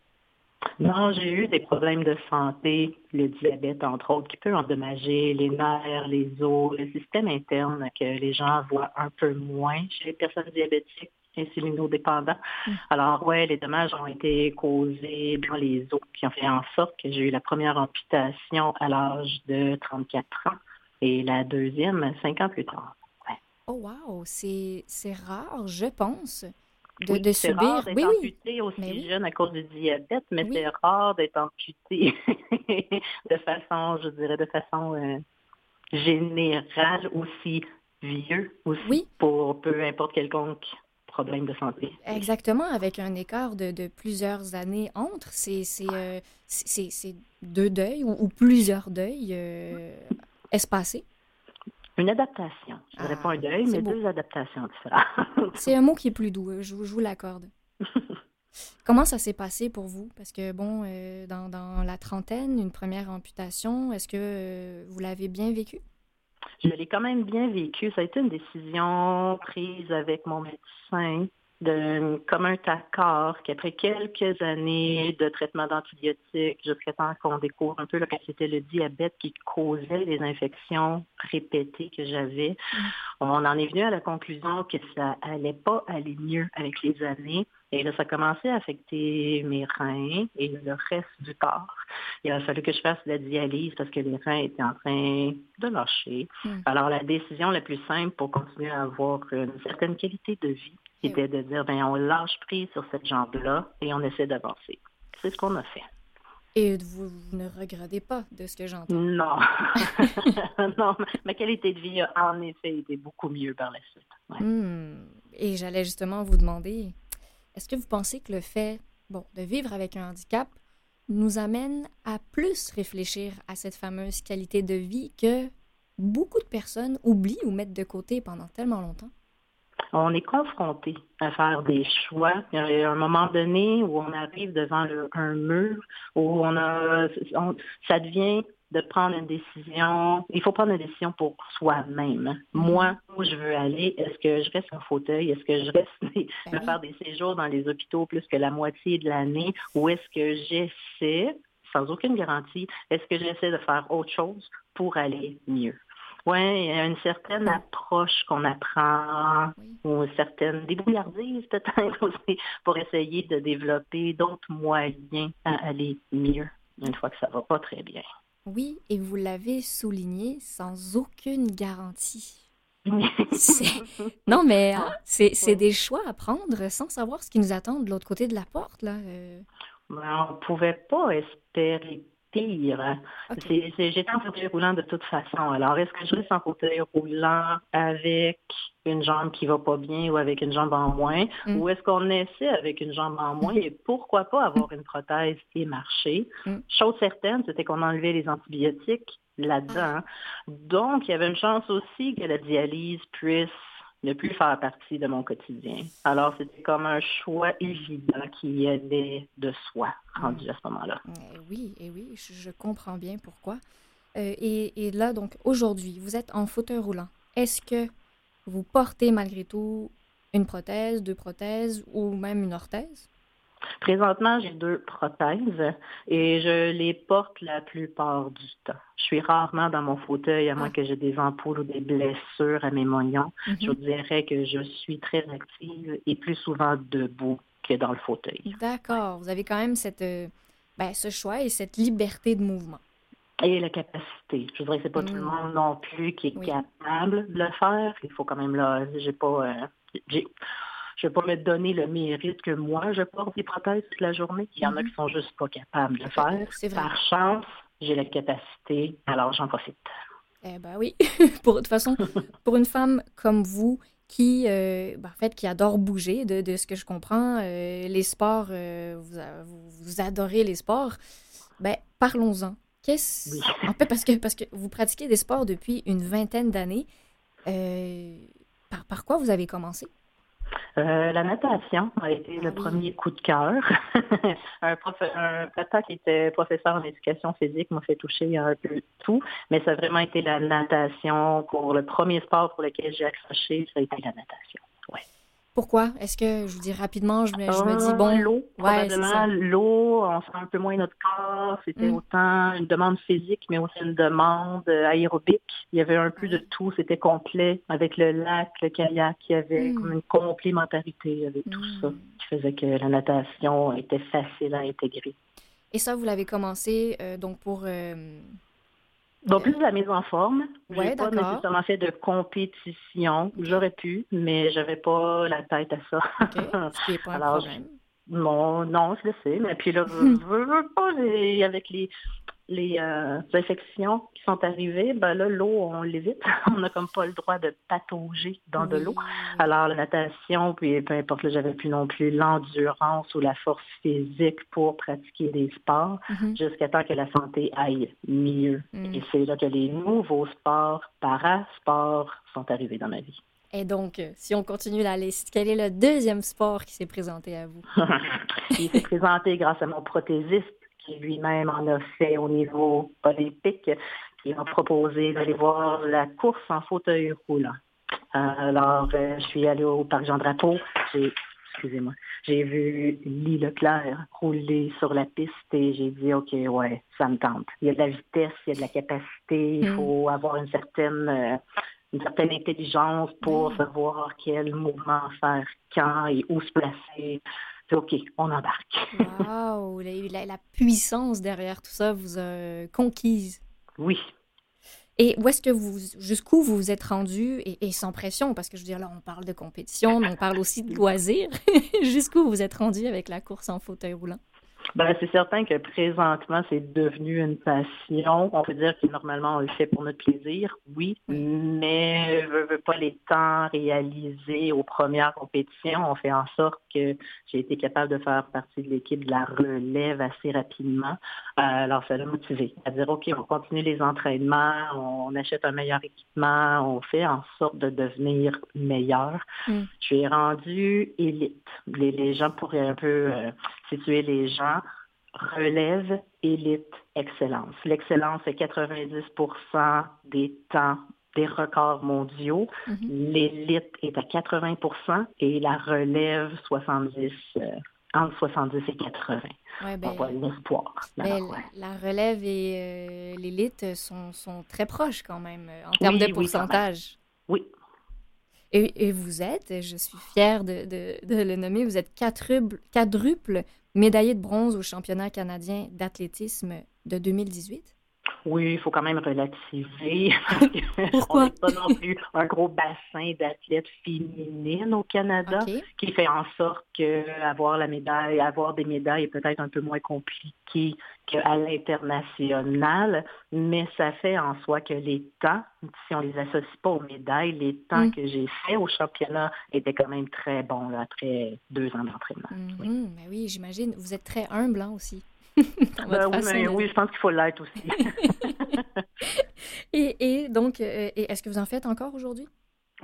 S7: Non, j'ai eu des problèmes de santé, le diabète, entre autres, qui peut endommager les nerfs, les os, le système interne que les gens voient un peu moins chez les personnes diabétiques insulinodépendants.
S2: Mm.
S7: Alors, ouais, les dommages ont été causés dans les os qui ont fait en sorte que j'ai eu la première amputation à l'âge de 34 ans et la deuxième cinq ans plus tard.
S2: Oh wow, c'est c'est rare, je pense, de,
S7: Oui,
S2: de
S7: c'est
S2: subir.
S7: rare d'être
S2: oui, oui.
S7: amputé aussi
S2: Mais
S7: jeune à cause du diabète, mais
S2: Oui.
S7: c'est rare d'être amputé <laughs> de façon, je dirais, de façon euh, générale aussi vieux aussi
S2: Oui.
S7: pour peu importe quelconque problème de santé.
S2: Exactement, avec un écart de, de plusieurs années entre, c'est euh, deux deuils ou, ou plusieurs deuils euh, espacés.
S7: Une adaptation. Je dirais
S2: Ah,
S7: pas un deuil,
S2: c'est
S7: mais
S2: beau.
S7: deux adaptations différentes. <laughs>
S2: C'est un mot qui est plus doux, euh, je, vous- je vous l'accorde. <laughs> Comment ça s'est passé pour vous? Parce que, bon, euh, dans, dans la trentaine, une première amputation, est-ce que vous l'avez bien vécu?
S7: Je l'ai quand même bien vécu. Ça a été une décision prise avec mon médecin de comme un accord qu'après quelques années de traitement d'antibiotiques, jusqu'à temps qu'on découvre un peu là, que c'était le diabète qui causait les infections répétées que j'avais, on en est venu à la conclusion que ça allait pas aller mieux avec les années. Et là, ça commençait à affecter mes reins et le reste du corps. Il a fallu que je fasse de la dialyse parce que les reins étaient en train de lâcher.
S2: Mm.
S7: Alors, la décision la plus simple pour continuer à avoir une certaine qualité de vie, c'était de dire, ben, on lâche prise sur cette jambe-là et on essaie d'avancer. C'est ce qu'on a fait.
S2: Et vous, vous ne regrettez pas de ce que j'entends?
S7: Non. <laughs> <laughs> non, ma qualité de vie a en effet été beaucoup mieux par la suite. Ouais.
S2: Hmm. Et j'allais justement vous demander, est-ce que vous pensez que le fait bon, de vivre avec un handicap nous amène à plus réfléchir à cette fameuse qualité de vie que beaucoup de personnes oublient ou mettent de côté pendant tellement longtemps?
S7: on est confronté à faire des choix. Il y a un moment donné où on arrive devant un mur, où on a, ça devient de prendre une décision. Il faut prendre une décision pour soi-même. Moi, où je veux aller, est-ce que je reste en fauteuil? Est-ce que je reste <laughs>
S2: oui.
S7: faire des séjours dans les hôpitaux plus que la moitié de l'année? Ou est-ce que j'essaie, sans aucune garantie, est-ce que j'essaie de faire autre chose pour aller mieux? Oui, il y a une certaine approche qu'on apprend, ou une certaine débrouillardise peut-être <laughs> aussi, pour essayer de développer d'autres moyens à aller mieux une fois que ça va pas très bien.
S2: Oui, et vous l'avez souligné sans aucune garantie. <laughs> Non, mais hein, c'est des choix à prendre sans savoir ce qui nous attend de l'autre côté de la porte. Là. euh.
S7: Ben, on pouvait pas espérer pire. J'étais en fauteuil roulant de toute façon. Alors, est-ce que je reste en fauteuil roulant avec une jambe qui va pas bien ou avec une jambe en moins?
S2: Mm.
S7: Ou est-ce qu'on essaie avec une jambe en moins et pourquoi pas avoir une prothèse et marcher?
S2: Mm.
S7: Chose certaine, c'était qu'on enlevait les antibiotiques là-dedans. Donc, il y avait une chance aussi que la dialyse puisse ne plus faire partie de mon quotidien. Alors, c'était comme un choix évident qui allait de soi rendu à ce moment-là.
S2: Euh, oui, et oui, je, je comprends bien pourquoi. Euh, et, et là, donc, aujourd'hui, vous êtes en fauteuil roulant. Est-ce que vous portez malgré tout une prothèse, deux prothèses ou même une orthèse?
S7: Présentement, j'ai deux prothèses et je les porte la plupart du temps. Je suis rarement dans mon fauteuil à moins ah. que j'ai des ampoules ou des blessures à mes moignons. Mm-hmm. Je dirais que je suis très active et plus souvent debout que dans le fauteuil.
S2: D'accord. Vous avez quand même cette, euh, ben, ce choix et cette liberté de mouvement.
S7: Et la capacité. Je dirais que c'est pas tout le mm. monde non plus qui est capable de le faire. Il faut quand même là, j'ai pas, euh, je ne vais pas me donner le mérite que moi, je porte des prothèses toute la journée. Il y en a qui mhm. sont juste pas capables de le faire. Par chance, j'ai la capacité, alors j'en profite.
S2: Eh ben oui. <laughs> pour, de toute façon, <laughs> pour une femme comme vous, qui, euh, ben, en fait, qui adore bouger, de, ce que je comprends, euh, les sports, euh, vous, adorez les sports, ben, parlons-en. Qu'est-ce... En fait, parce que, parce que vous pratiquez des sports depuis une vingtaine d'années. par, par quoi vous avez commencé?
S7: Euh, la natation a été le premier coup de cœur. <laughs> un, papa qui était professeur en éducation physique m'a fait toucher un peu tout, mais ça a vraiment été la natation pour le premier sport pour lequel j'ai accroché, ça a été la natation. Ouais.
S2: Pourquoi? Est-ce que, je vous dis rapidement, je me, dis, bon...
S7: L'eau, probablement. L'eau, on sent un peu moins notre corps. C'était mm. autant une demande physique, mais aussi une demande aérobique. Il y avait un peu de tout. C'était complet avec le lac, le kayak. Il y avait mm. comme une complémentarité avec tout mm. ça qui faisait que la natation était facile à intégrer.
S2: Et ça, vous l'avez commencé euh, donc pour... Euh,
S7: donc, plus de la mise en forme. Je pas nécessairement fait de compétition. J'aurais pu, mais j'avais pas la tête à ça.
S2: Ce qui est pas un problème.
S7: non, non, je le sais. Mais puis là, je <laughs> veux pas, avec les, les euh, infections qui sont arrivées, ben là, l'eau, on l'évite. <laughs> on n'a comme pas le droit de patauger dans de l'eau. Alors, la natation, puis peu importe, j'avais plus non plus l'endurance ou la force physique pour pratiquer des sports mm-hmm. jusqu'à temps que la santé aille mieux. Mm. Et c'est là que les nouveaux sports, parasports, sont arrivés dans ma vie.
S2: Et donc, euh, si on continue la liste, quel est le deuxième sport qui s'est présenté à vous? <laughs>
S7: Il s'est présenté grâce à mon prothésiste lui-même en a fait au niveau olympique, qui m'a proposé d'aller voir la course en fauteuil roulant. Alors, euh, je suis allée au Parc Jean-Drapeau. J'ai, excusez-moi, j'ai vu Lee Leclerc rouler sur la piste et j'ai dit, OK, ouais, ça me tente. Il y a de la vitesse, il y a de la capacité, il mm. faut avoir une certaine, euh, une certaine intelligence pour mm. savoir quel mouvement faire quand et où se placer. OK, on embarque.
S2: wow, <laughs> la, la, puissance derrière tout ça vous a conquise.
S7: Oui.
S2: Et où est-ce que vous, jusqu'où vous vous êtes rendu, et, sans pression, parce que je veux dire, là, on parle de compétition, mais on parle aussi de loisirs. <laughs> jusqu'où vous êtes rendu avec la course en fauteuil roulant?
S7: Ben, c'est certain que présentement, c'est devenu une passion. On peut dire que normalement, on le fait pour notre plaisir, oui, mais je veux pas les temps réalisés aux premières compétitions. On fait en sorte que j'ai été capable de faire partie de l'équipe de la relève assez rapidement. Euh, alors, ça l'a motivé à dire, OK, on continue les entraînements, on achète un meilleur équipement, on fait en sorte de devenir meilleur. Mm. Je suis rendue élite. Les, gens pourraient un peu euh, situer les gens relève, élite, excellence. L'excellence est 90% des temps des records mondiaux. Mm-hmm. L'élite est à 80% et la relève 70, euh, entre 70 et 80. Ouais, ben, l'espoir.
S2: Ben, la relève et euh, l'élite sont, sont, très proches quand même en termes de pourcentage.
S7: Oui.
S2: Et, vous êtes, je suis fière de le nommer, vous êtes quadruple, quadruple médaillé de bronze au championnat canadien d'athlétisme de 2018?
S7: Oui, il faut quand même relativiser. <laughs> <laughs>
S2: Pourquoi?
S7: On n'est pas non plus un gros bassin d'athlètes féminines au Canada qui fait en sorte que avoir la médaille, avoir des médailles est peut-être un peu moins compliqué qu'à l'international, mais ça fait en soi que les temps, si on les associe pas aux médailles, les temps mm. que j'ai fait au championnat étaient quand même très bons après deux ans d'entraînement.
S2: oui, mm-hmm. ben oui j'imagine. Vous êtes très humble hein, aussi. <laughs>
S7: Ben oui, je pense qu'il faut l'être aussi. <laughs>
S2: et, donc, euh, est-ce que vous en faites encore aujourd'hui?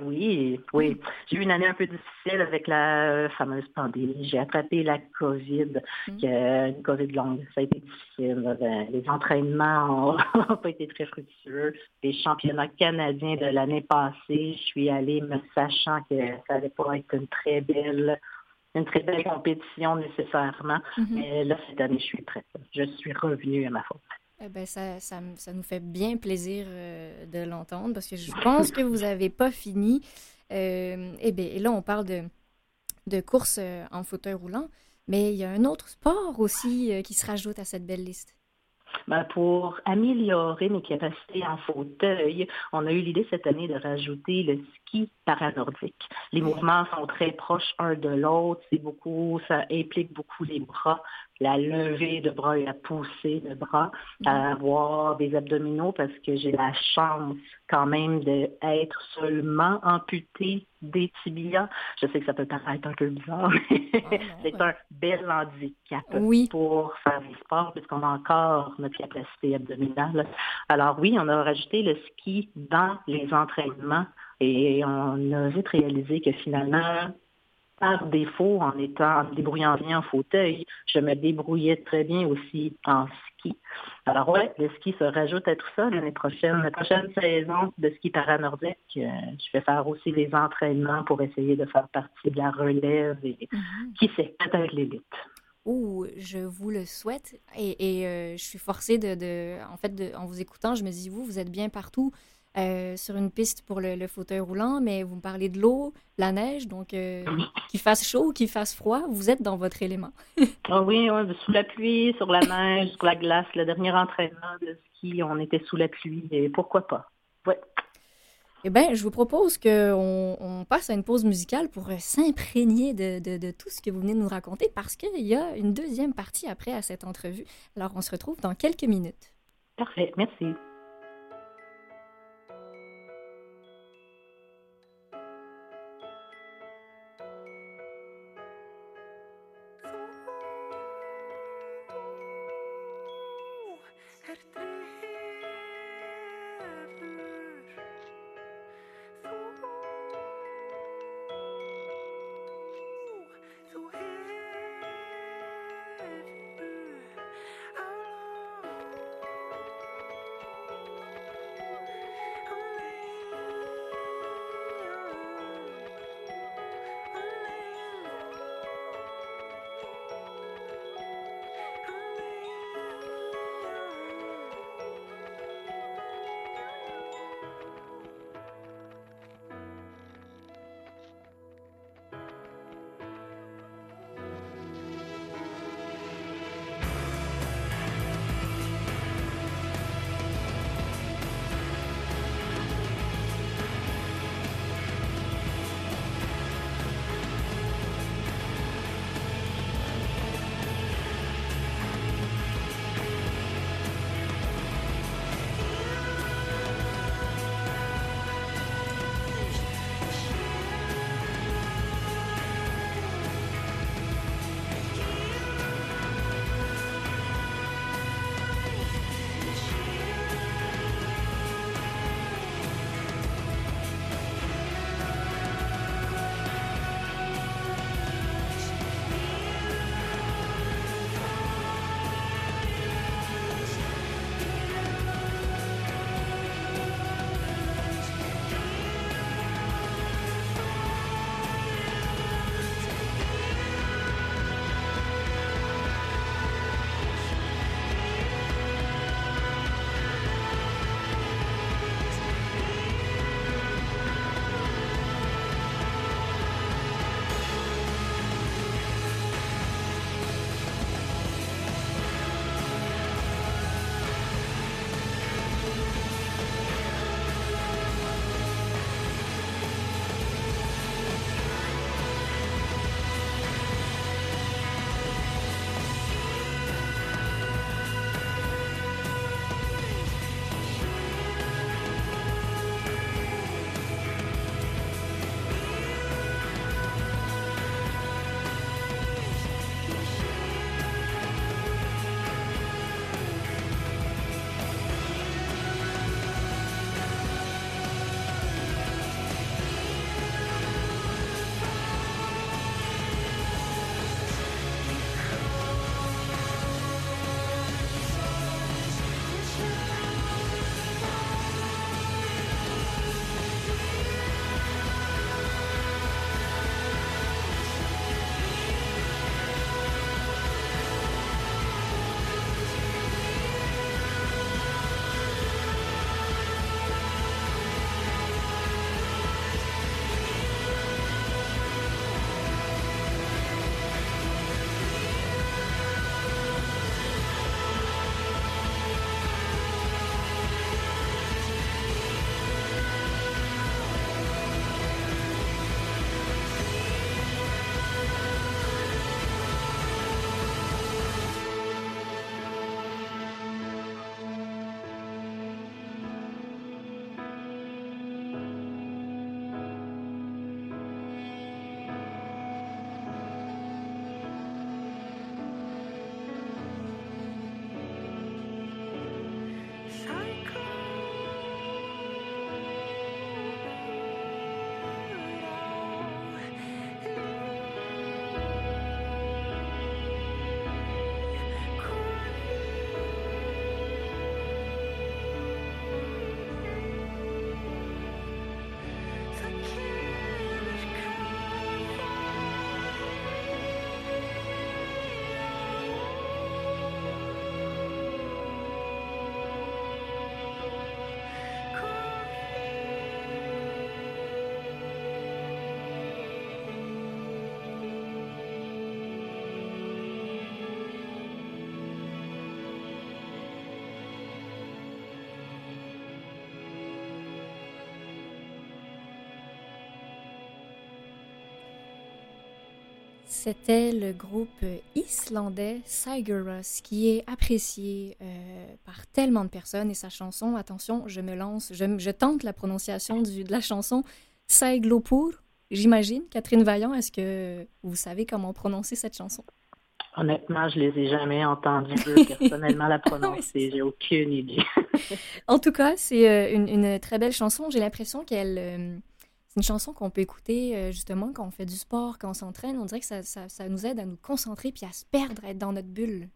S7: Oui, oui. J'ai eu une année un peu difficile avec la fameuse pandémie. J'ai attrapé la COVID, mm. une COVID longue. Ça a été difficile. Ben, les entraînements n'ont <laughs> pas été très fructueux. Les championnats canadiens de l'année passée, je suis allée me sachant que ça n'allait pas être une très belle une très belle compétition nécessairement. Mm-hmm. Mais là, cette année, je suis prête. Je suis revenue à ma faute.
S2: Eh ça, ça, ça, nous fait bien plaisir euh, de l'entendre parce que je pense que vous n'avez pas fini. Euh, eh bien, et là, on parle de, de course euh, en fauteuil roulant, mais il y a un autre sport aussi qui se rajoute à cette belle liste.
S7: Ben, pour améliorer mes capacités en fauteuil, on a eu l'idée cette année de rajouter le ski paranordique. Les mouvements sont très proches un de l'autre, c'est beaucoup, ça implique beaucoup les bras, la levée de bras et la poussée de bras, à mhm. avoir des abdominaux parce que j'ai la chance quand même d'être seulement amputée des tibias. Je sais que ça peut paraître un peu bizarre, <laughs> mais ah c'est un bel handicap pour faire du sport puisqu'on a encore notre capacité abdominale. Alors oui, on a rajouté le ski dans les entraînements et on a vite réalisé que finalement, par défaut, en étant, en me débrouillant bien en fauteuil, je me débrouillais très bien aussi en ski. Alors ouais, le ski se rajoute à tout ça l'année prochaine. La prochaine saison de ski paranordique, euh, je vais faire aussi des entraînements pour essayer de faire partie de la relève et mhm. qui sait, peut-être l'élite.
S2: Ouh, je vous le souhaite. Et, euh, je suis forcée de, en fait, de, en vous écoutant, je me dis, vous, vous êtes bien partout. Euh, sur une piste pour le, fauteuil roulant, mais vous me parlez de l'eau, la neige, donc euh, <laughs> qu'il fasse chaud, qu'il fasse froid, vous êtes dans votre élément.
S7: ah oui, sous la pluie, sur la neige, sur la glace. Le dernier entraînement de ski, on était sous la pluie, et pourquoi pas? Ouais.
S2: Eh bien, je vous propose qu'on on passe à une pause musicale pour s'imprégner de, de, tout ce que vous venez de nous raconter, parce qu'il y a une deuxième partie après à cette entrevue. Alors, on se retrouve dans quelques minutes.
S7: Parfait, merci.
S2: C'était le groupe islandais Sigurus qui est apprécié euh, par tellement de personnes et sa chanson, attention, je me lance, je, tente la prononciation du, de la chanson Saiglopur, j'imagine. Catherine Vaillant, est-ce que vous savez comment prononcer cette chanson?
S7: Honnêtement, je les ai jamais entendus <laughs> personnellement la prononcer. J'ai aucune idée.
S2: en tout cas, c'est euh, une, très belle chanson. J'ai l'impression qu'elle euh, une chanson qu'on peut écouter euh, justement quand on fait du sport, quand on s'entraîne. On dirait que ça, ça, nous aide à nous concentrer puis à se perdre, à être dans notre bulle.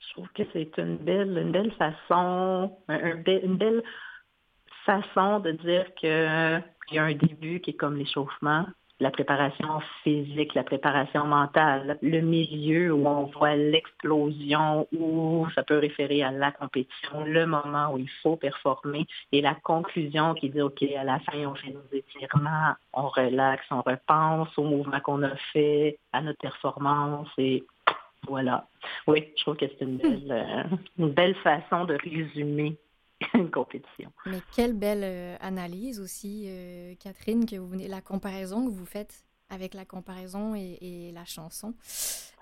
S7: Je trouve que c'est une belle, une belle façon, une belle façon de dire qu'il y a un début qui est comme l'échauffement, la préparation physique, la préparation mentale, le milieu où on voit l'explosion, où ça peut référer à la compétition, le moment où il faut performer, et la conclusion qui dit, OK, à la fin, on fait nos étirements, on relaxe, on repense au mouvement qu'on a fait, à notre performance, et voilà. Oui, je trouve que c'est une belle, euh, une belle façon de résumer <laughs> une compétition.
S2: Mais quelle belle euh, analyse aussi, euh, Catherine, que vous venez, la comparaison que vous faites avec la comparaison et, la chanson.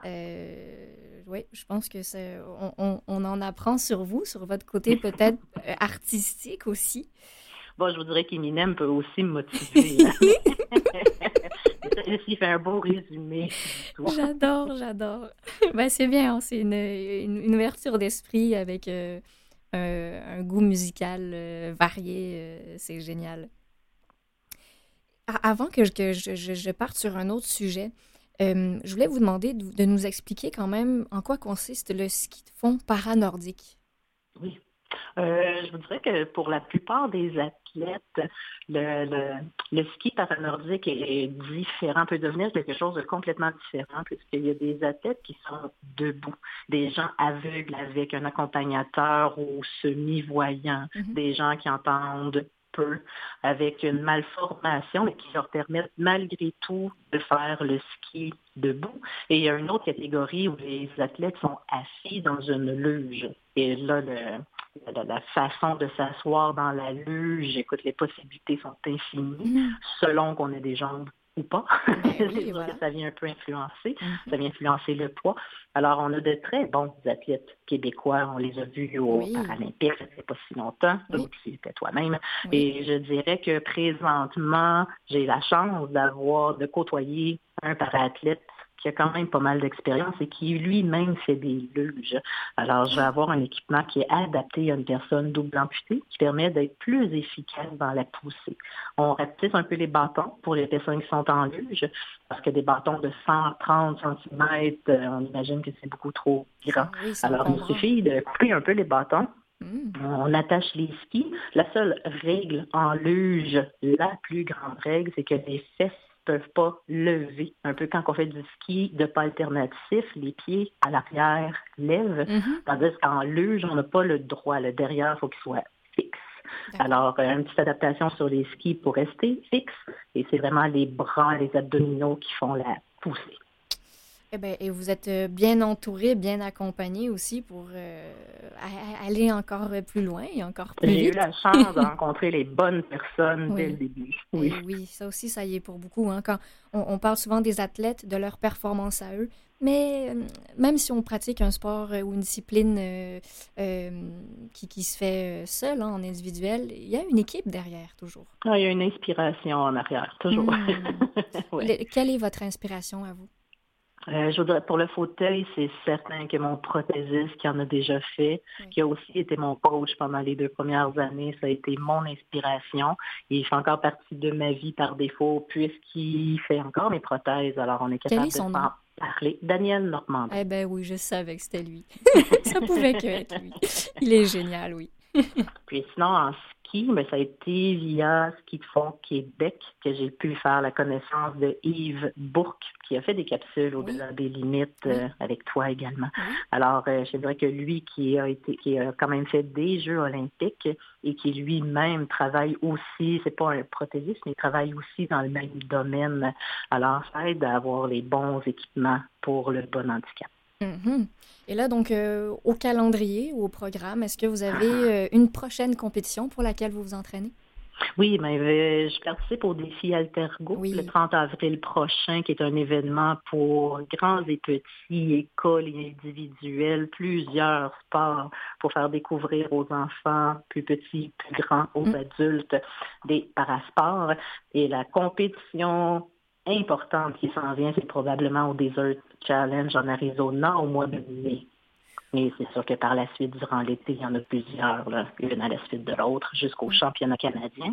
S2: Euh, oui, je pense que c'est, on, en apprend sur vous, sur votre côté <laughs> peut-être artistique aussi.
S7: Bon, je vous dirais qu'Eminem peut aussi me motiver. <laughs> Il fait un beau résumé.
S2: J'adore, j'adore. ben, c'est bien, hein, c'est une, une, ouverture d'esprit avec un, goût musical euh, varié. Euh, c'est génial. Avant que, je, parte sur un autre sujet, euh, je voulais vous demander de, nous expliquer quand même en quoi consiste le ski de fond paranordique.
S7: Oui. Je vous dirais que pour la plupart des athlètes, le, le, ski paranordique est, différent, peut devenir quelque chose de complètement différent, puisqu'il y a des athlètes qui sont debout, des gens aveugles avec un accompagnateur ou semi-voyant, mm-hmm. des gens qui entendent peu, avec une malformation, mais qui leur permettent malgré tout de faire le ski debout. Et il y a une autre catégorie où les athlètes sont assis dans une luge. Et là, le, la, façon de s'asseoir dans la luge, écoute, les possibilités sont infinies mm. selon qu'on ait des jambes ou pas. Ben <laughs> ça vient un peu influencer, mm. ça vient influencer le poids. Alors, on a de très bons athlètes québécois, on les a vus au Paralympique, ça fait pas si longtemps, donc c'était toi-même. Et je dirais que présentement, j'ai la chance d'avoir, de côtoyer un parathlète qui a quand même pas mal d'expérience et qui lui-même fait des luges. Alors, je vais avoir un équipement qui est adapté à une personne double amputée qui permet d'être plus efficace dans la poussée. On rapetisse un peu les bâtons pour les personnes qui sont en luge parce que des bâtons de 130 cm, euh, on imagine que c'est beaucoup trop grand. Alors, il suffit de couper un peu les bâtons hmm. On attache les skis. La seule règle en luge, la plus grande règle, c'est que les fesses peuvent pas lever. Un peu quand on fait du ski de pas alternatif, les pieds à l'arrière lèvent, mm-hmm. tandis qu'en luge, on n'a pas le droit. Le derrière, il faut qu'il soit fixe. Alors, euh, une petite adaptation sur les skis pour rester fixe. Et c'est vraiment les bras, les abdominaux qui font la poussée.
S2: Eh bien, et vous êtes euh, bien entouré, bien accompagné aussi pour euh, aller encore plus loin et encore plus
S7: vite. J'ai eu la chance de <laughs> rencontrer les bonnes personnes dès le début.
S2: Oui. oui, ça aussi, ça y est pour beaucoup. Hein. Quand on, parle souvent des athlètes, de leur performance à eux, mais euh, même si on pratique un sport ou une discipline qui, qui, se fait seul, hein, en individuel, il y a une équipe derrière, toujours.
S7: Ah, il y a une inspiration en arrière, toujours.
S2: Hmm. <laughs> quelle est votre inspiration à vous?
S7: Euh, je voudrais, pour le fauteuil, c'est certain que mon prothésiste qui en a déjà fait, qui a aussi été mon coach pendant les deux premières années, ça a été mon inspiration. Et il fait encore partie de ma vie par défaut, puisqu'il fait encore mes prothèses. Alors, on est capable de parler. Daniel Normand.
S2: Eh ben oui, je savais que c'était lui. <laughs> ça pouvait que être lui. Il est génial, oui.
S7: Puis sinon, en ski, mais ça a été via Ski de fond Québec que j'ai pu faire la connaissance de Yves Bourque, qui a fait des capsules au-delà des limites euh, avec toi également. Alors, euh, je dirais que lui qui a été, qui a quand même fait des Jeux olympiques et qui lui-même travaille aussi, c'est pas un prothésiste, mais il travaille aussi dans le même domaine. Alors, ça aide à avoir les bons équipements pour le bon handicap.
S2: Mm-hmm. Et là, donc, euh, au calendrier ou au programme, est-ce que vous avez une prochaine compétition pour laquelle vous vous entraînez?
S7: Oui, mais euh, je participe au défi Altergo le 30 avril prochain, qui est un événement pour grands et petits, écoles et individuels, plusieurs sports pour faire découvrir aux enfants plus petits, plus grands, aux mm. adultes des parasports. Et la compétition importante qui s'en vient, c'est probablement au Desert Challenge en Arizona au mois de mai. Mais c'est sûr que par la suite, durant l'été, il y en a plusieurs, là, une à la suite de l'autre, jusqu'au championnat canadien,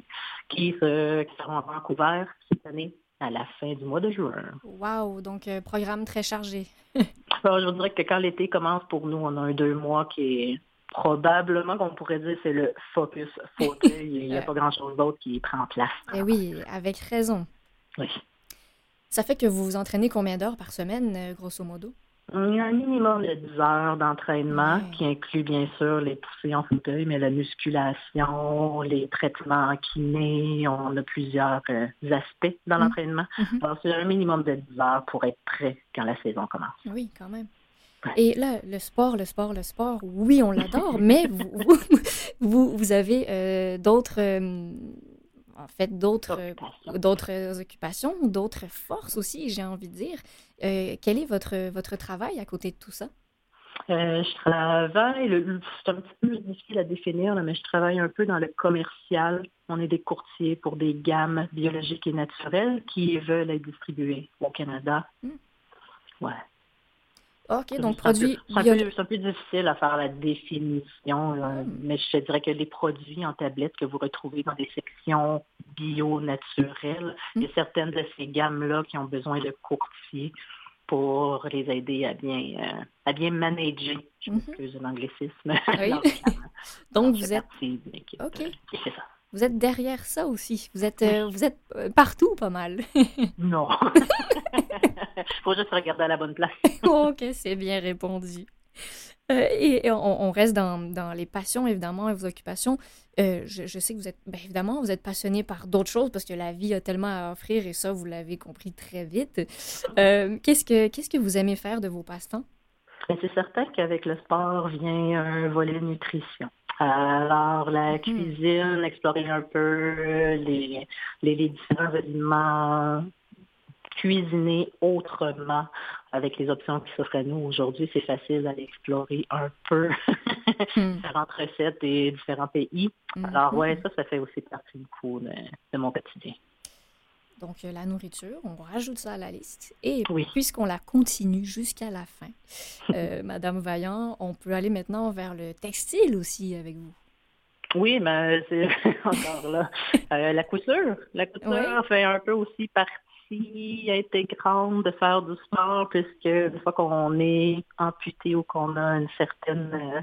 S7: qui, se, qui seront à Vancouver cette année à la fin du mois de juin.
S2: Wow! Donc, euh, programme très chargé. <laughs>
S7: je vous dirais que quand l'été commence pour nous, on a un deux mois qui est probablement qu'on pourrait dire c'est le focus fauteuil. Il n'y a <laughs> pas grand-chose d'autre qui prend place.
S2: Et eh oui, avec raison.
S7: Oui.
S2: Ça fait que vous vous entraînez combien d'heures par semaine, euh, grosso modo?
S7: Il y a un minimum de 10 heures d'entraînement qui inclut bien sûr les poussées en fauteuil, mais la musculation, les traitements en kiné, on a plusieurs euh, aspects dans mm. l'entraînement. Mm-hmm. Alors, c'est un minimum de 10 heures pour être prêt quand la saison commence.
S2: Oui, quand même. Et là, le sport, le sport, le sport, oui, on l'adore, mais vous, <laughs> vous, vous, avez euh, d'autres euh, en fait d'autres d'autres occupations, d'autres forces aussi, j'ai envie de dire. Euh, quel est votre, votre travail à côté de tout ça?
S7: Euh, je travaille, c'est un petit peu difficile à définir, mais je travaille un peu dans le commercial. On est des courtiers pour des gammes biologiques et naturelles qui veulent être distribuées au Canada. Hmm. Ouais.
S2: OK, donc produits
S7: C'est un, peu difficile à faire la définition, hmm. mais je dirais que les produits en tablette que vous retrouvez dans des sections bio-naturelles, il y a hmm. certaines de ces gammes-là qui ont besoin de courtiers pour les aider à bien, euh, à bien manager, je mm -hmm. l'anglicisme. <laughs> <laughs>
S2: donc vous êtes... OK. Euh, ça. Vous êtes derrière ça aussi. Vous êtes, euh, vous êtes partout pas mal. <laughs>
S7: non. <laughs> faut juste regarder à la bonne place. <laughs>
S2: ok, c'est bien répondu. Euh, et, on, reste dans, les passions, évidemment, et vos occupations. Euh, je, sais que vous êtes, évidemment, vous êtes passionné par d'autres choses parce que la vie a tellement à offrir et ça, vous l'avez compris très vite. Euh, qu'est-ce, que, qu'est-ce que vous aimez faire de vos passe-temps?
S7: Ben, c'est certain qu'avec le sport vient un volet nutrition. Alors, la hmm. cuisine, explorer un peu les, les, les différents aliments cuisiner autrement avec les options qui s'offrent à nous aujourd'hui, c'est facile d'aller explorer un peu <laughs> hmm. différentes recettes et différents pays. Hmm. Alors ouais, ça, ça fait aussi partie du coup de, mon quotidien.
S2: Donc euh, la nourriture, on rajoute ça à la liste. Et puisqu'on la continue jusqu'à la fin, euh, <laughs> Madame Vaillant, on peut aller maintenant vers le textile aussi avec vous.
S7: Oui, mais c'est <laughs> encore là. Euh, la couture. La couture fait un peu aussi partie intégrante de faire du sport, puisque une fois qu'on est amputé ou qu'on a une certaine euh,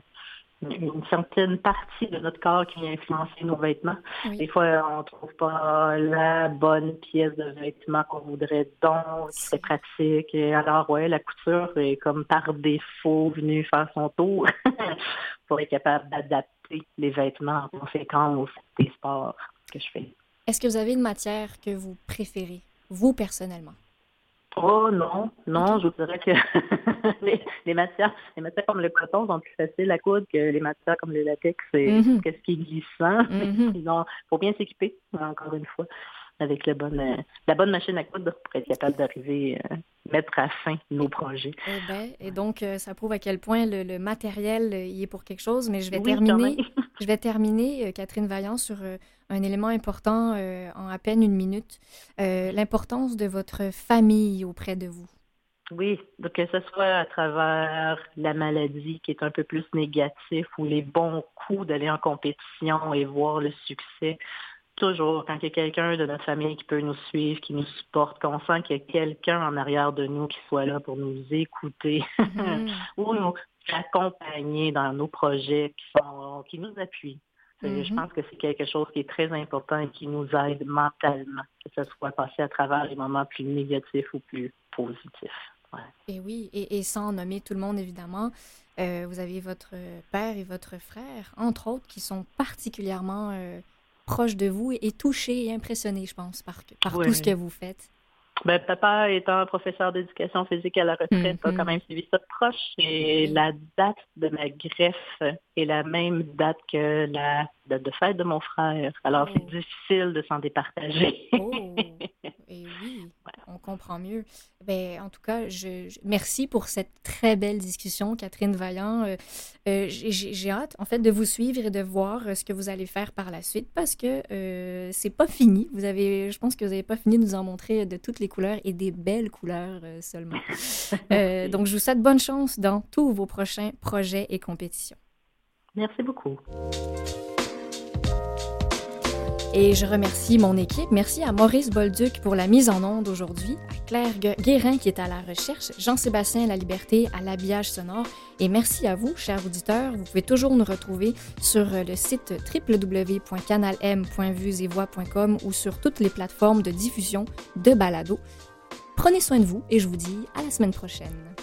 S7: une certaine partie de notre corps qui vient influencer nos vêtements. Des fois, on ne trouve pas la bonne pièce de vêtement qu'on voudrait donc, c'est pratique. alors, ouais, la couture est comme par défaut venue faire son tour <laughs> pour être capable d'adapter les vêtements en conséquence des sports que je fais.
S2: Est-ce que vous avez une matière que vous préférez? Vous personnellement?
S7: Oh non, non, je vous dirais que <laughs> les, matières, les matières comme le coton sont plus faciles à coudre que les matières comme le latex, c'est mm-hmm. ce qui est glissant. <laughs> Mm Il faut bien s'équiper, encore une fois avec la bonne, euh, la bonne machine à coudre pour être capable d'arriver à euh, mettre à fin nos projets.
S2: Eh ben, et donc, euh, ça prouve à quel point le, matériel y est pour quelque chose. Mais je vais terminer, <laughs> je vais terminer, Catherine Vaillant, sur un élément important en à peine une minute. L'importance de votre famille auprès de vous.
S7: Oui, donc que ce soit à travers la maladie qui est un peu plus négatif ou les bons coups d'aller en compétition et voir le succès, toujours, quand il y a quelqu'un de notre famille qui peut nous suivre, qui nous supporte, qu'on sent qu'il y a quelqu'un en arrière de nous qui soit là pour nous écouter mm-hmm. <laughs> ou nous accompagner dans nos projets, qui, sont, qui nous appuient. Je mm-hmm. pense que c'est quelque chose qui est très important et qui nous aide mentalement, que ce soit passé à travers les moments plus négatifs ou plus positifs.
S2: Et oui, et, sans nommer tout le monde, évidemment, euh, vous avez votre père et votre frère, entre autres, qui sont particulièrement euh, proche de vous et touché et impressionné, je pense, par, par tout ce que vous faites.
S7: Ben, papa étant professeur d'éducation physique à la retraite, a quand mhm. même suivi ça de proche. Et la date de ma greffe est la même date que la date de fête de mon frère. Alors, c'est oh. difficile de s'en départager.
S2: oh. On comprend mieux. Ben, en tout cas, je, merci pour cette très belle discussion, Catherine Vaillant. Euh, euh, j'ai hâte, en fait, de vous suivre et de voir euh, ce que vous allez faire par la suite parce que c'est pas fini. Vous avez, je pense que vous n'avez pas fini de nous en montrer de toutes les couleurs et des belles couleurs seulement. <laughs> donc, je vous souhaite bonne chance dans tous vos prochains projets et compétitions.
S7: Merci beaucoup.
S2: Et je remercie mon équipe. Merci à Maurice Bolduc pour la mise en onde aujourd'hui, à Claire Guérin qui est à la recherche, Jean-Sébastien La Liberté à l'habillage sonore. Et merci à vous, chers auditeurs. Vous pouvez toujours nous retrouver sur le site www.canalm.vuesetvoix.com ou sur toutes les plateformes de diffusion de balado. Prenez soin de vous et je vous dis à la semaine prochaine.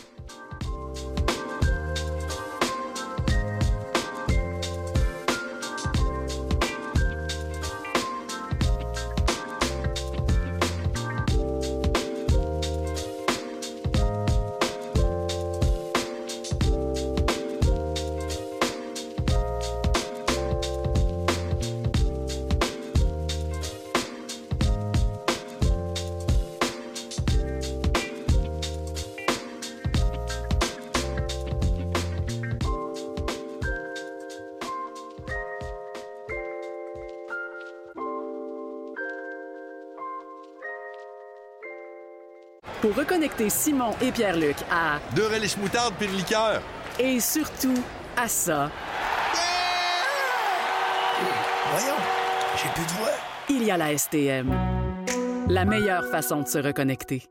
S1: Simon et Pierre-Luc à
S8: Deux relish moutarde puis le liqueur.
S1: Et surtout à ça.
S3: Voyons, j'ai plus de voix.
S1: Il y a la STM. La meilleure façon de se reconnecter.